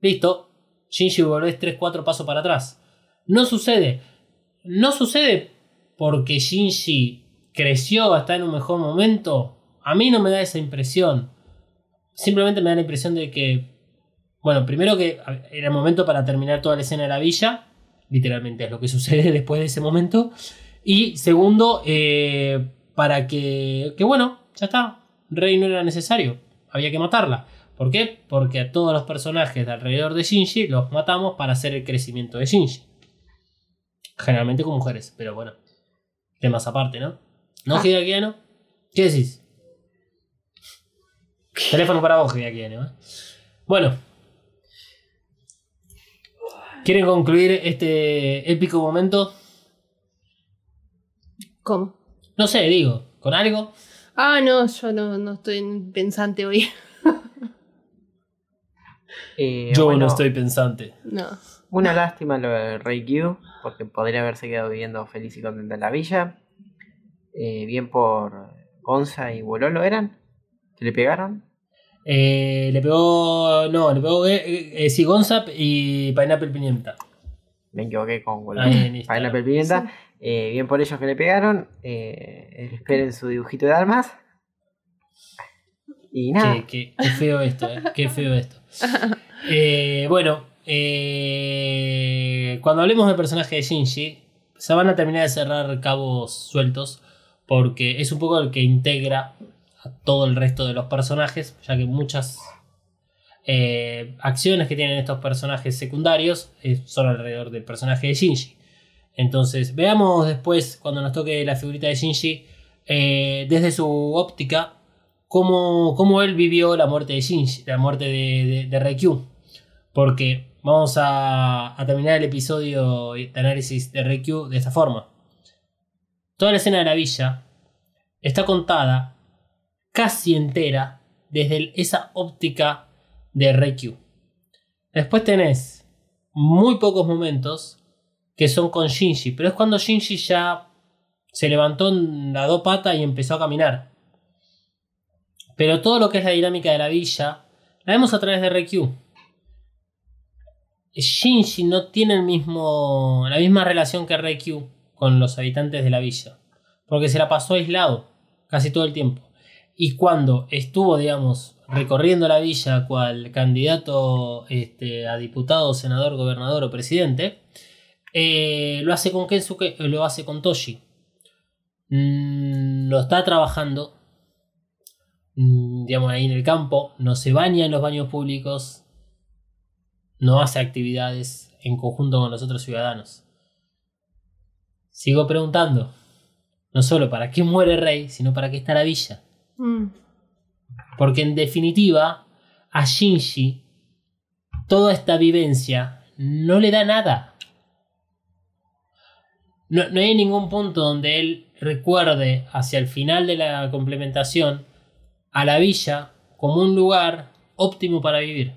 listo, Shinji volvés 3-4 pasos para atrás. No sucede. No sucede porque Shinji creció hasta en un mejor momento. A mí no me da esa impresión. Simplemente me da la impresión de que, bueno, primero que era el momento para terminar toda la escena de la villa. Literalmente es lo que sucede después de ese momento. Y segundo, eh, para que, que, bueno, ya está. Rey no era necesario. Había que matarla. ¿Por qué? Porque a todos los personajes de alrededor de Shinji los matamos para hacer el crecimiento de Shinji. Generalmente con mujeres, pero bueno. Temas aparte, ¿no? ¿No, Ah. Hideaki Anno? ¿Qué decís? Teléfono para vos, Hideaki Anno, ¿eh? Bueno. ¿Quieren concluir este épico momento? ¿Cómo? No sé, digo, ¿con algo? Ah, no, yo no, no estoy pensante hoy. Eh, Yo bueno, no estoy pensante. No. Una lástima lo de Rey Q, porque podría haberse quedado viviendo feliz y contenta en la villa. Eh, bien por Gonza y Bololo eran, que le pegaron. Eh, le pegó. No, le pegó. Eh, eh, sí, Gonzap y Pineapple Pimienta. Me equivoqué con Bololo. Pineapple Pimienta. Bien por ellos que le pegaron. Esperen su dibujito de almas. Y nada. Qué, qué- qué feo esto, eh. Qué feo esto. Bueno, eh, cuando hablemos del personaje de Shinji, se van a terminar de cerrar cabos sueltos. Porque es un poco el que integra a todo el resto de los personajes. Ya que muchas eh, acciones que tienen estos personajes secundarios eh, son alrededor del personaje de Shinji. Entonces, veamos después, cuando nos toque la figurita de Shinji, eh, desde su óptica, cómo, cómo él vivió la muerte de Shinji, la muerte de, de, de Reikyu. Porque vamos a, terminar el episodio de análisis de Reikyu de esta forma. Toda la escena de la villa está contada casi entera desde esa óptica de Reikyu. Después tenés muy pocos momentos que son con Shinji, pero es cuando Shinji ya se levantó en la dos patas y empezó a caminar. Pero todo lo que es la dinámica de la villa la vemos a través de Reikyu. Shinji no tiene el mismo, la misma relación que Reikyu con los habitantes de la villa. Porque se la pasó aislado casi todo el tiempo. Y cuando estuvo, digamos, recorriendo la villa cual candidato este, a diputado, senador, gobernador o presidente, eh, lo hace con Kensuke, eh, lo hace con Toshi. Mm, lo está trabajando, mm, digamos, ahí en el campo, no se baña en los baños públicos, no hace actividades en conjunto con los otros ciudadanos. Sigo preguntando, no solo para qué muere Rey, sino para qué está la villa. Mm. Porque en definitiva, a Shinji, toda esta vivencia no le da nada. No, no hay ningún punto donde él recuerde hacia el final de la complementación a la villa como un lugar óptimo para vivir.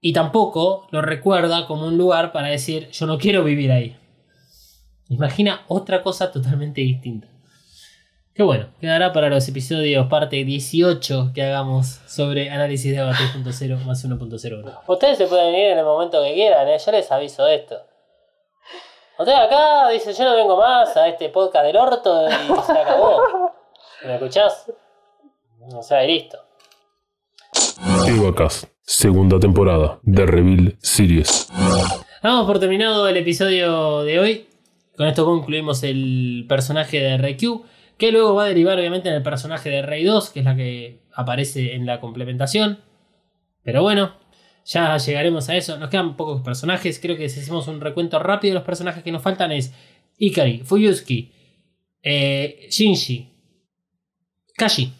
Y tampoco lo recuerda como un lugar para decir yo no quiero vivir ahí. Imagina otra cosa totalmente distinta. Que bueno, quedará para los episodios parte 18 que hagamos sobre análisis de debate 2.0 más 1.01. Ustedes se pueden ir en el momento que quieran, ¿eh? yo les aviso de esto. Ustedes acá dicen yo no vengo más a este podcast del orto y se acabó. ¿Me escuchás? O sea, y listo. Evacast, segunda temporada de Reveal Series. Damos por terminado el episodio de hoy. Con esto concluimos el personaje de Rey Q, que luego va a derivar obviamente en el personaje de Rey 2, que es la que aparece en la complementación. Pero bueno, ya llegaremos a eso. Nos quedan pocos personajes. Creo que si hacemos un recuento rápido de los personajes que nos faltan es Ikari, Fuyusuki, eh, Shinji, Kashi.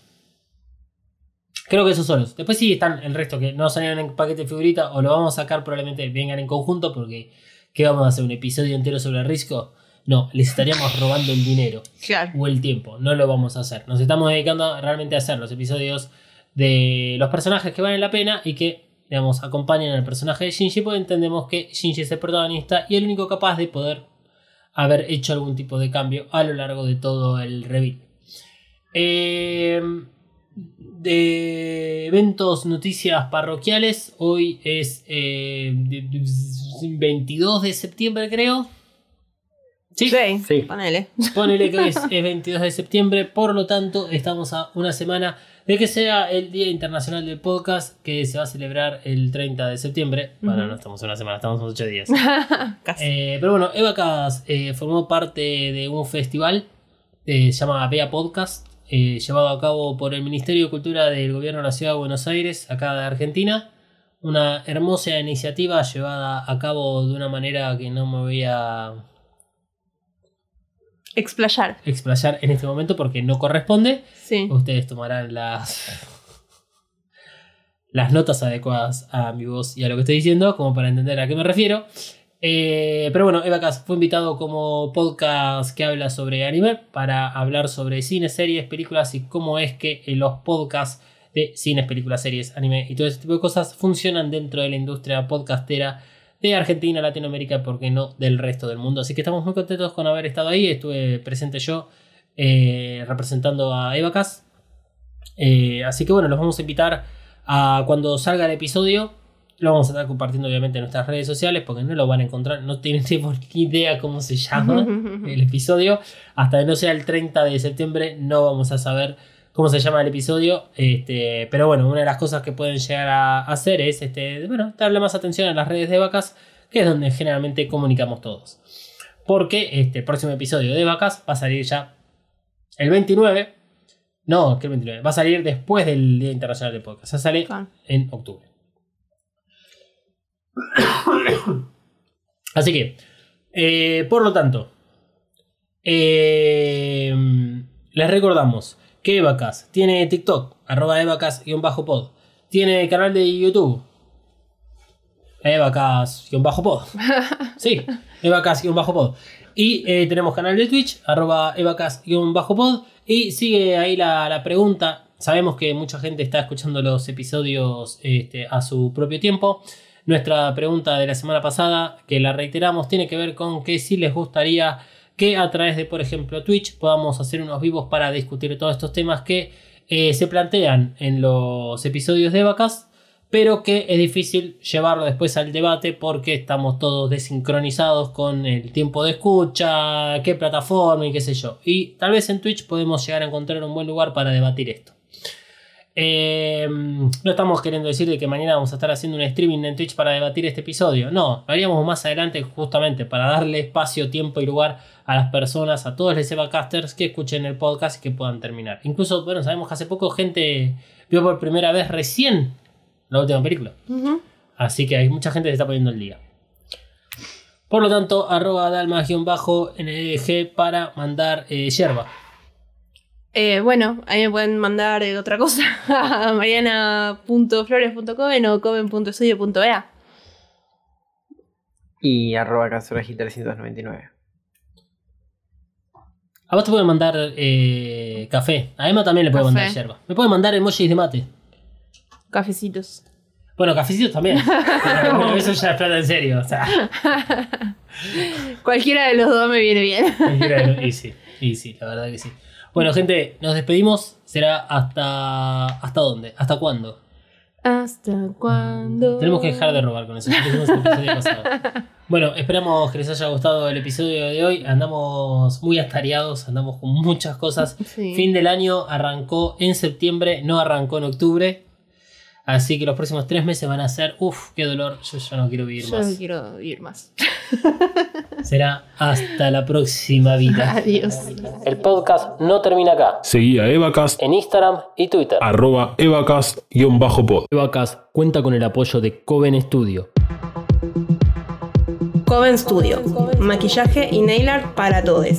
Creo que esos son los. Después sí están el resto que no salieron en paquete de figurita o lo vamos a sacar probablemente vengan en conjunto porque ¿qué vamos a hacer? ¿Un episodio entero sobre Risco? No, les estaríamos robando el dinero Claro. o el tiempo. No lo vamos a hacer. Nos estamos dedicando realmente a hacer los episodios de los personajes que valen la pena y que, digamos, acompañan al personaje de Shinji, porque entendemos que Shinji es el protagonista y el único capaz de poder haber hecho algún tipo de cambio a lo largo de todo el reveal. Eh, de eventos, noticias parroquiales, hoy es eh, de- de- 22 de septiembre, creo. Sí, Sí, Sí. ponele. Ponele que hoy es, es 22 de septiembre, por lo tanto estamos a una semana de que sea el Día Internacional del Podcast, que se va a celebrar el 30 de septiembre. Bueno, no estamos a una semana, estamos a 8 días. Casi. Eh, pero bueno, Eva Cas eh, formó parte de un festival eh, se llama Vea Podcast, eh, llevado a cabo por el Ministerio de Cultura del Gobierno de la Ciudad de Buenos Aires, acá de Argentina. Una hermosa iniciativa llevada a cabo de una manera que no me voy a Explayar. explayar en este momento porque no corresponde. Sí. Ustedes tomarán las las notas adecuadas a mi voz y a lo que estoy diciendo, como para entender a qué me refiero. Eh, pero bueno, Eva Cas fue invitado como podcast que habla sobre anime para hablar sobre cine, series, películas y cómo es que eh, los podcasts de cines, películas, series, anime y todo ese tipo de cosas funcionan dentro de la industria podcastera de Argentina, Latinoamérica, porque no del resto del mundo. Así que estamos muy contentos con haber estado ahí. Estuve presente yo eh, representando a Evacas. Eh, así que bueno, los vamos a invitar a cuando salga el episodio. Lo vamos a estar compartiendo obviamente en nuestras redes sociales porque no lo van a encontrar, no tienen ni idea cómo se llama el episodio. Hasta que no sea el 30 de septiembre no vamos a saber cómo se llama el episodio. Este, pero bueno, una de las cosas que pueden llegar a hacer es este, bueno, darle más atención a las redes de vacas, que es donde generalmente comunicamos todos. Porque este próximo episodio de vacas va a salir ya el 29. No, que el 29. Va a salir después del Día Internacional del Podcast. Sea, sale en octubre. Así que, eh, por lo tanto, eh, les recordamos que Evacas tiene TikTok, arroba evacas-pod. Tiene canal de YouTube, evacas-pod. Sí, evacas-pod. Y eh, tenemos canal de Twitch, arroba evacas-pod. Y sigue ahí la, la pregunta. Sabemos que mucha gente está escuchando los episodios este, a su propio tiempo. Nuestra pregunta de la semana pasada, que la reiteramos, tiene que ver con que si les gustaría que a través de, por ejemplo, Twitch podamos hacer unos vivos para discutir todos estos temas que eh, se plantean en los episodios de Vacas. pero que es difícil llevarlo después al debate porque estamos todos desincronizados con el tiempo de escucha, qué plataforma y qué sé yo. Y tal vez en Twitch podemos llegar a encontrar un buen lugar para debatir esto. Eh, no estamos queriendo decir de que mañana vamos a estar haciendo un streaming en Twitch para debatir este episodio. No, lo haríamos más adelante justamente para darle espacio, tiempo y lugar a las personas, a todos los Evacasters que escuchen el podcast y que puedan terminar. Incluso, bueno, sabemos que hace poco gente vio por primera vez recién la última película. Así que hay mucha gente que se está poniendo el día. Por lo tanto, arroba dalma-ndg para mandar eh, yerba. Eh, bueno, ahí me pueden mandar eh, otra cosa a mariana.flores.coven o coven.estudio.ea. Y arroba Katsuragi 399. A vos te pueden mandar eh, café. A Emma también le puede Café. mandar yerba. Me pueden mandar emojis de mate. Cafecitos. Bueno, cafecitos también. Pero bueno, eso ya es plata en serio. O sea, Cualquiera de los dos me viene bien. cualquiera de- y sí, y sí, la verdad que sí. Bueno, gente, nos despedimos. Será hasta. ¿Hasta dónde? ¿Hasta cuándo? ¿Hasta cuándo? Tenemos que dejar de robar con eso. Bueno, esperamos que les haya gustado el episodio de hoy. Andamos muy atareados, andamos con muchas cosas. Sí. Fin del año arrancó en septiembre, no arrancó en octubre. Así que los próximos tres meses van a ser, uff, qué dolor, yo ya no quiero vivir Yo más. no quiero vivir más. Será hasta la próxima vida. Adiós. El podcast no termina acá. Seguí a Evacast, En Instagram y Twitter. arroba Evacast-pod. Evacast cuenta con el apoyo de Coven Studio. Coven Studio. Maquillaje y nail art para todos.